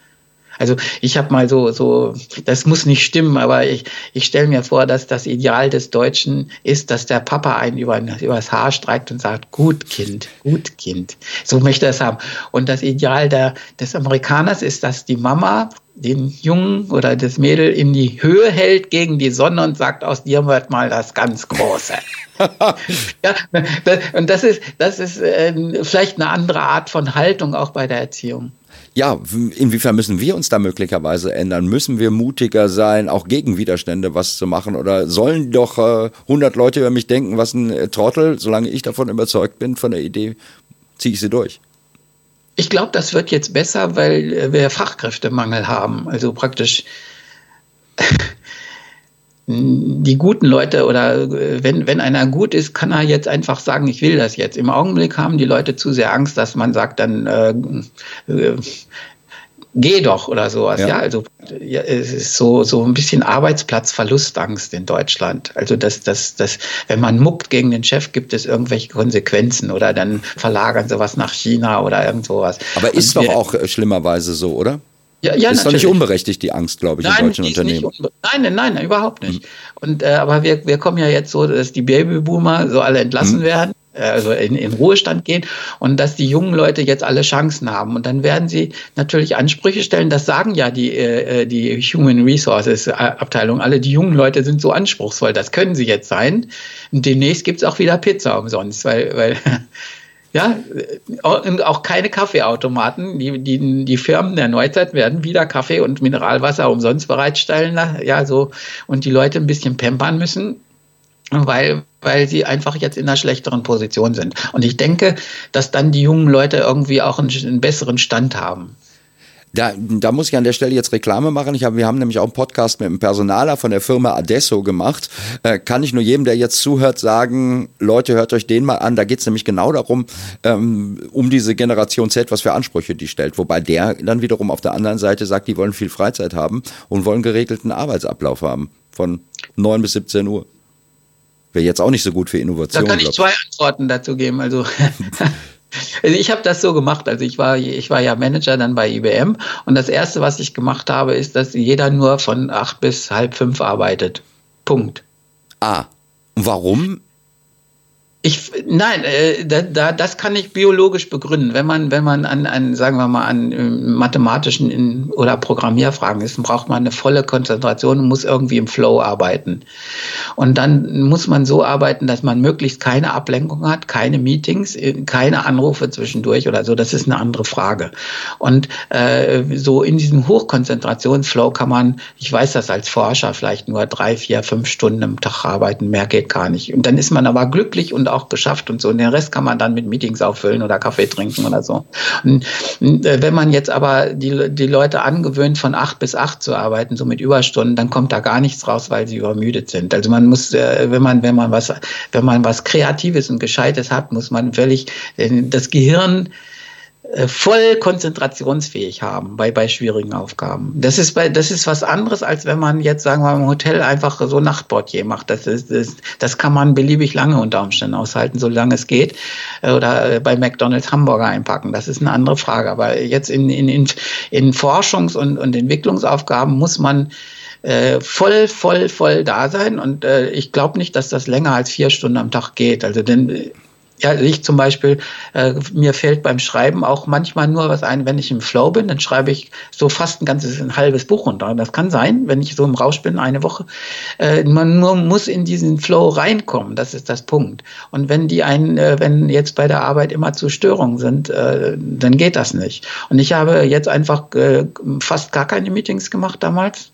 also ich habe mal so, so, das muss nicht stimmen, aber ich, ich stelle mir vor, dass das Ideal des Deutschen ist, dass der Papa einen über, übers Haar streikt und sagt, gut Kind, gut Kind. So möchte er es haben. Und das Ideal der, des Amerikaners ist, dass die Mama den Jungen oder das Mädel in die Höhe hält gegen die Sonne und sagt, aus dir wird mal das ganz Große. ja, und das ist, das ist äh, vielleicht eine andere Art von Haltung auch bei der Erziehung ja, inwiefern müssen wir uns da möglicherweise ändern? Müssen wir mutiger sein, auch gegen Widerstände was zu machen? Oder sollen doch äh, 100 Leute über mich denken, was ein äh, Trottel, solange ich davon überzeugt bin, von der Idee, ziehe ich sie durch? Ich glaube, das wird jetzt besser, weil wir Fachkräftemangel haben. Also praktisch die guten Leute oder äh, wenn, wenn einer gut ist, kann er jetzt einfach sagen, ich will das jetzt. Im Augenblick haben die Leute zu sehr Angst, dass man sagt, dann äh, äh, geh doch oder sowas. Ja, ja also ja, es ist so, so ein bisschen Arbeitsplatzverlustangst in Deutschland. Also dass, dass, dass, wenn man muckt gegen den Chef, gibt es irgendwelche Konsequenzen oder dann verlagern sie was nach China oder irgend sowas. Aber ist Und doch auch äh, schlimmerweise so, oder? Ja, ja, ist natürlich. doch nicht unberechtigt, die Angst, glaube ich, nein, in deutschen Unternehmen. Nein, nein, nein, überhaupt nicht. Mhm. Und, äh, aber wir, wir kommen ja jetzt so, dass die Babyboomer so alle entlassen mhm. werden, also in, in Ruhestand gehen und dass die jungen Leute jetzt alle Chancen haben. Und dann werden sie natürlich Ansprüche stellen. Das sagen ja die, äh, äh die Human Resources Abteilung. Alle die jungen Leute sind so anspruchsvoll. Das können sie jetzt sein. Und demnächst gibt es auch wieder Pizza umsonst, weil, weil ja, und auch keine Kaffeeautomaten. Die, die, die Firmen der Neuzeit werden wieder Kaffee und Mineralwasser umsonst bereitstellen. Ja, so, und die Leute ein bisschen pampern müssen, weil, weil sie einfach jetzt in einer schlechteren Position sind. Und ich denke, dass dann die jungen Leute irgendwie auch einen, einen besseren Stand haben. Da, da muss ich an der Stelle jetzt Reklame machen. Ich hab, wir haben nämlich auch einen Podcast mit einem Personaler von der Firma Adesso gemacht. Äh, kann ich nur jedem, der jetzt zuhört, sagen, Leute, hört euch den mal an. Da geht's nämlich genau darum, ähm, um diese Generation Z, was für Ansprüche die stellt. Wobei der dann wiederum auf der anderen Seite sagt, die wollen viel Freizeit haben und wollen geregelten Arbeitsablauf haben von 9 bis 17 Uhr. Wäre jetzt auch nicht so gut für Innovation. Da kann ich zwei Antworten dazu geben. Also Also ich habe das so gemacht. Also ich war, ich war ja Manager dann bei IBM und das erste, was ich gemacht habe, ist, dass jeder nur von acht bis halb fünf arbeitet. Punkt. Ah. Warum? Ich, nein, äh, da, da, das kann ich biologisch begründen. Wenn man, wenn man an, an sagen wir mal, an äh, mathematischen in, oder Programmierfragen ist, braucht man eine volle Konzentration und muss irgendwie im Flow arbeiten. Und dann muss man so arbeiten, dass man möglichst keine Ablenkung hat, keine Meetings, äh, keine Anrufe zwischendurch oder so. Das ist eine andere Frage. Und äh, so in diesem Hochkonzentrationsflow kann man, ich weiß das als Forscher, vielleicht nur drei, vier, fünf Stunden am Tag arbeiten. Mehr geht gar nicht. Und dann ist man aber glücklich und auch geschafft und so. Und den Rest kann man dann mit Meetings auffüllen oder Kaffee trinken oder so. Und äh, wenn man jetzt aber die, die Leute angewöhnt, von acht bis acht zu arbeiten, so mit Überstunden, dann kommt da gar nichts raus, weil sie übermüdet sind. Also man muss, äh, wenn man, wenn man was, wenn man was Kreatives und Gescheites hat, muss man völlig äh, das Gehirn voll konzentrationsfähig haben bei, bei schwierigen Aufgaben. Das ist, bei, das ist was anderes, als wenn man jetzt, sagen wir mal, im Hotel einfach so Nachtportier macht. Das, ist, das, das kann man beliebig lange unter Umständen aushalten, solange es geht. Äh, oder äh, bei McDonalds Hamburger einpacken. Das ist eine andere Frage. Aber jetzt in, in, in, in Forschungs- und, und Entwicklungsaufgaben muss man äh, voll, voll, voll da sein. Und äh, ich glaube nicht, dass das länger als vier Stunden am Tag geht. Also denn Ja, ich zum Beispiel, äh, mir fällt beim Schreiben auch manchmal nur was ein, wenn ich im Flow bin, dann schreibe ich so fast ein ganzes, ein halbes Buch runter. Das kann sein, wenn ich so im Rausch bin, eine Woche. Äh, man nur muss in diesen Flow reinkommen, das ist das Punkt. Und wenn die einen, äh, wenn jetzt bei der Arbeit immer zu Störungen sind, äh, dann geht das nicht. Und ich habe jetzt einfach äh, fast gar keine Meetings gemacht damals.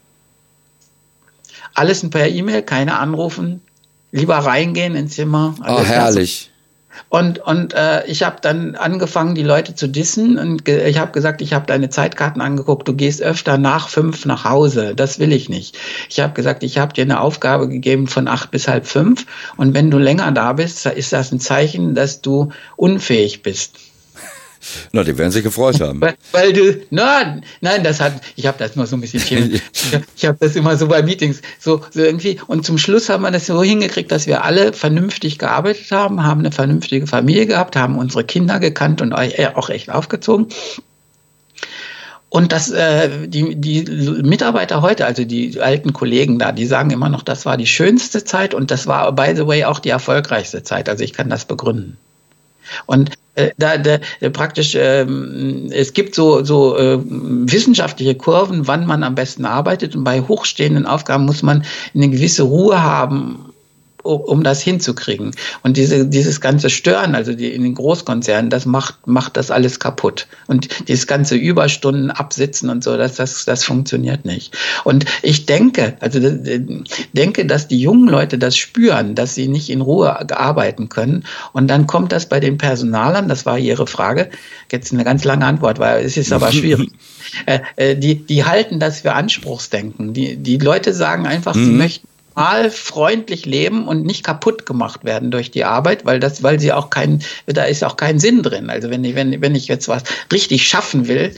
Alles per E-Mail, keine anrufen, lieber reingehen ins Zimmer. Oh, herrlich. Und, und äh, ich habe dann angefangen, die Leute zu dissen. Und ich habe gesagt, ich habe deine Zeitkarten angeguckt, du gehst öfter nach fünf nach Hause. Das will ich nicht. Ich habe gesagt, ich habe dir eine Aufgabe gegeben von acht bis halb fünf. Und wenn du länger da bist, ist das ein Zeichen, dass du unfähig bist. Na, die werden sich gefreut haben. Weil, weil du, nein, nein, das hat, ich habe das immer so ein bisschen chemisch. ich habe das immer so bei Meetings, so, so irgendwie. Und zum Schluss haben wir das so hingekriegt, dass wir alle vernünftig gearbeitet haben, haben eine vernünftige Familie gehabt, haben unsere Kinder gekannt und auch echt aufgezogen. Und das, äh, die, die Mitarbeiter heute, also die alten Kollegen da, die sagen immer noch, das war die schönste Zeit und das war, by the way, auch die erfolgreichste Zeit. Also ich kann das begründen. Und äh, da, da praktisch ähm, es gibt so so äh, wissenschaftliche Kurven, wann man am besten arbeitet. Und bei hochstehenden Aufgaben muss man eine gewisse Ruhe haben um das hinzukriegen. Und diese, dieses ganze Stören, also die, in den Großkonzernen, das macht, macht das alles kaputt. Und dieses ganze Überstunden absitzen und so, das, das, das funktioniert nicht. Und ich denke, also denke, dass die jungen Leute das spüren, dass sie nicht in Ruhe arbeiten können. Und dann kommt das bei den Personalern, das war Ihre Frage, jetzt eine ganz lange Antwort, weil es ist aber schwierig. äh, äh, die, die halten das für Anspruchsdenken. Die, die Leute sagen einfach, mhm. sie möchten mal freundlich leben und nicht kaputt gemacht werden durch die Arbeit, weil das, weil sie auch kein, da ist auch kein Sinn drin. Also wenn ich, wenn, wenn ich jetzt was richtig schaffen will,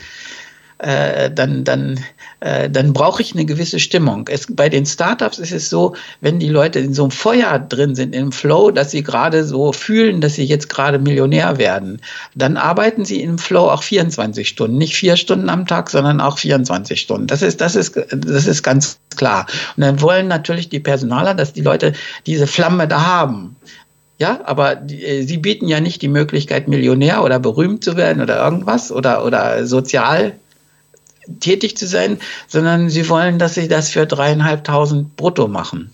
äh, dann, dann, äh, dann brauche ich eine gewisse Stimmung. Es, bei den Startups ist es so, wenn die Leute in so einem Feuer drin sind, im Flow, dass sie gerade so fühlen, dass sie jetzt gerade Millionär werden, dann arbeiten sie im Flow auch 24 Stunden. Nicht vier Stunden am Tag, sondern auch 24 Stunden. Das ist, das ist, das ist ganz klar. Und dann wollen natürlich die Personaler, dass die Leute diese Flamme da haben. Ja, aber die, äh, sie bieten ja nicht die Möglichkeit, Millionär oder berühmt zu werden oder irgendwas oder, oder sozial tätig zu sein, sondern sie wollen, dass sie das für dreieinhalbtausend brutto machen.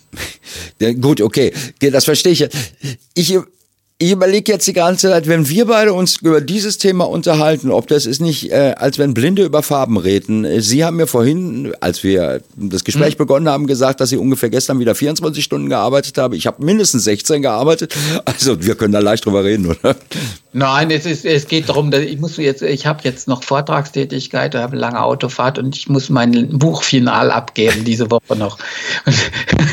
Ja, gut, okay, das verstehe ich. Ich ich überlege jetzt die ganze Zeit, wenn wir beide uns über dieses Thema unterhalten, ob das ist nicht, äh, als wenn Blinde über Farben reden. Sie haben mir vorhin, als wir das Gespräch hm. begonnen haben, gesagt, dass Sie ungefähr gestern wieder 24 Stunden gearbeitet haben. Ich habe mindestens 16 gearbeitet. Also wir können da leicht drüber reden, oder? Nein, es, ist, es geht darum, dass ich muss jetzt, ich habe jetzt noch Vortragstätigkeit, habe eine lange Autofahrt und ich muss mein Buch final abgeben diese Woche noch. Und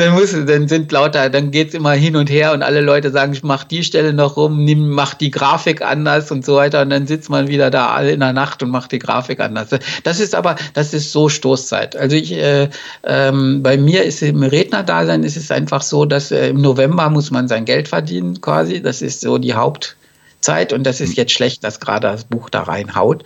dann muss, dann sind lauter, dann geht's immer hin und her und alle Leute sagen, ich mach die Stelle noch rum, nimm, mach die Grafik anders und so weiter und dann sitzt man wieder da alle in der Nacht und macht die Grafik anders. Das ist aber, das ist so Stoßzeit. Also ich, äh, ähm, bei mir ist im Rednerdasein ist es einfach so, dass äh, im November muss man sein Geld verdienen quasi. Das ist so die Hauptzeit und das ist jetzt schlecht, dass gerade das Buch da reinhaut.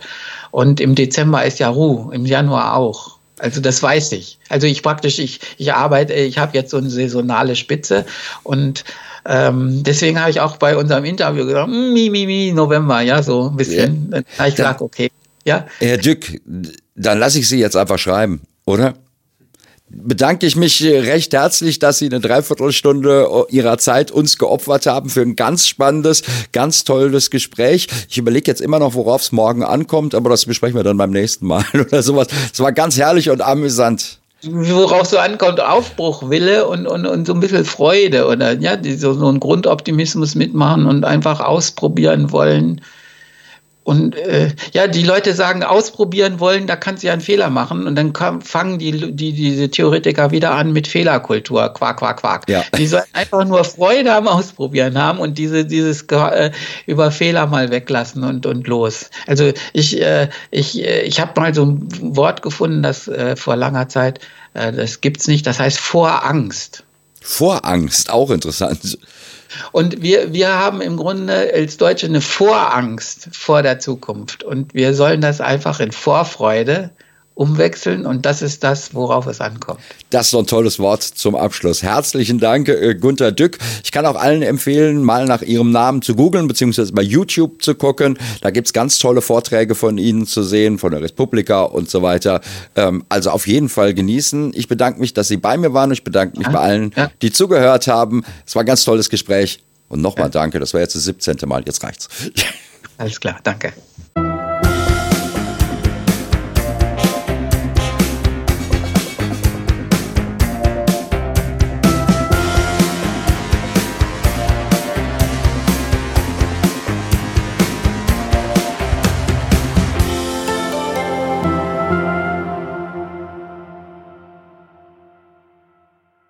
Und im Dezember ist ja Ruhe, im Januar auch. Also das weiß ich. Also ich praktisch, ich, ich arbeite, ich habe jetzt so eine saisonale Spitze und ähm, deswegen habe ich auch bei unserem Interview gesagt, hm, mi, mi, mi, November, ja, so ein bisschen. Ja. Dann habe ich gesagt, okay. Ja. Herr Dück, dann lasse ich Sie jetzt einfach schreiben, oder? Bedanke ich mich recht herzlich, dass Sie eine Dreiviertelstunde Ihrer Zeit uns geopfert haben für ein ganz spannendes, ganz tolles Gespräch. Ich überlege jetzt immer noch, worauf es morgen ankommt, aber das besprechen wir dann beim nächsten Mal oder sowas. Es war ganz herrlich und amüsant worauf so ankommt, Aufbruchwille und, und, und so ein bisschen Freude oder ja, so, so ein Grundoptimismus mitmachen und einfach ausprobieren wollen. Und äh, ja, die Leute sagen, ausprobieren wollen, da kannst du ja einen Fehler machen. Und dann kam, fangen die, die, diese Theoretiker wieder an mit Fehlerkultur. Quark, quark, quark. Ja. Die sollen einfach nur Freude am Ausprobieren haben und diese, dieses äh, über Fehler mal weglassen und, und los. Also ich, äh, ich, äh, ich habe mal so ein Wort gefunden, das äh, vor langer Zeit, äh, das gibt's nicht, das heißt Vorangst. Vorangst, auch interessant. Und wir, wir haben im Grunde als Deutsche eine Vorangst vor der Zukunft. Und wir sollen das einfach in Vorfreude umwechseln und das ist das, worauf es ankommt. Das ist so ein tolles Wort zum Abschluss. Herzlichen Dank, äh, Gunter Dück. Ich kann auch allen empfehlen, mal nach Ihrem Namen zu googeln, beziehungsweise bei YouTube zu gucken. Da gibt's ganz tolle Vorträge von Ihnen zu sehen, von der Republika und so weiter. Ähm, also auf jeden Fall genießen. Ich bedanke mich, dass Sie bei mir waren. Ich bedanke mich ja, bei allen, ja. die zugehört haben. Es war ein ganz tolles Gespräch. Und nochmal ja. danke. Das war jetzt das 17. Mal. Jetzt reicht's. Alles klar. Danke.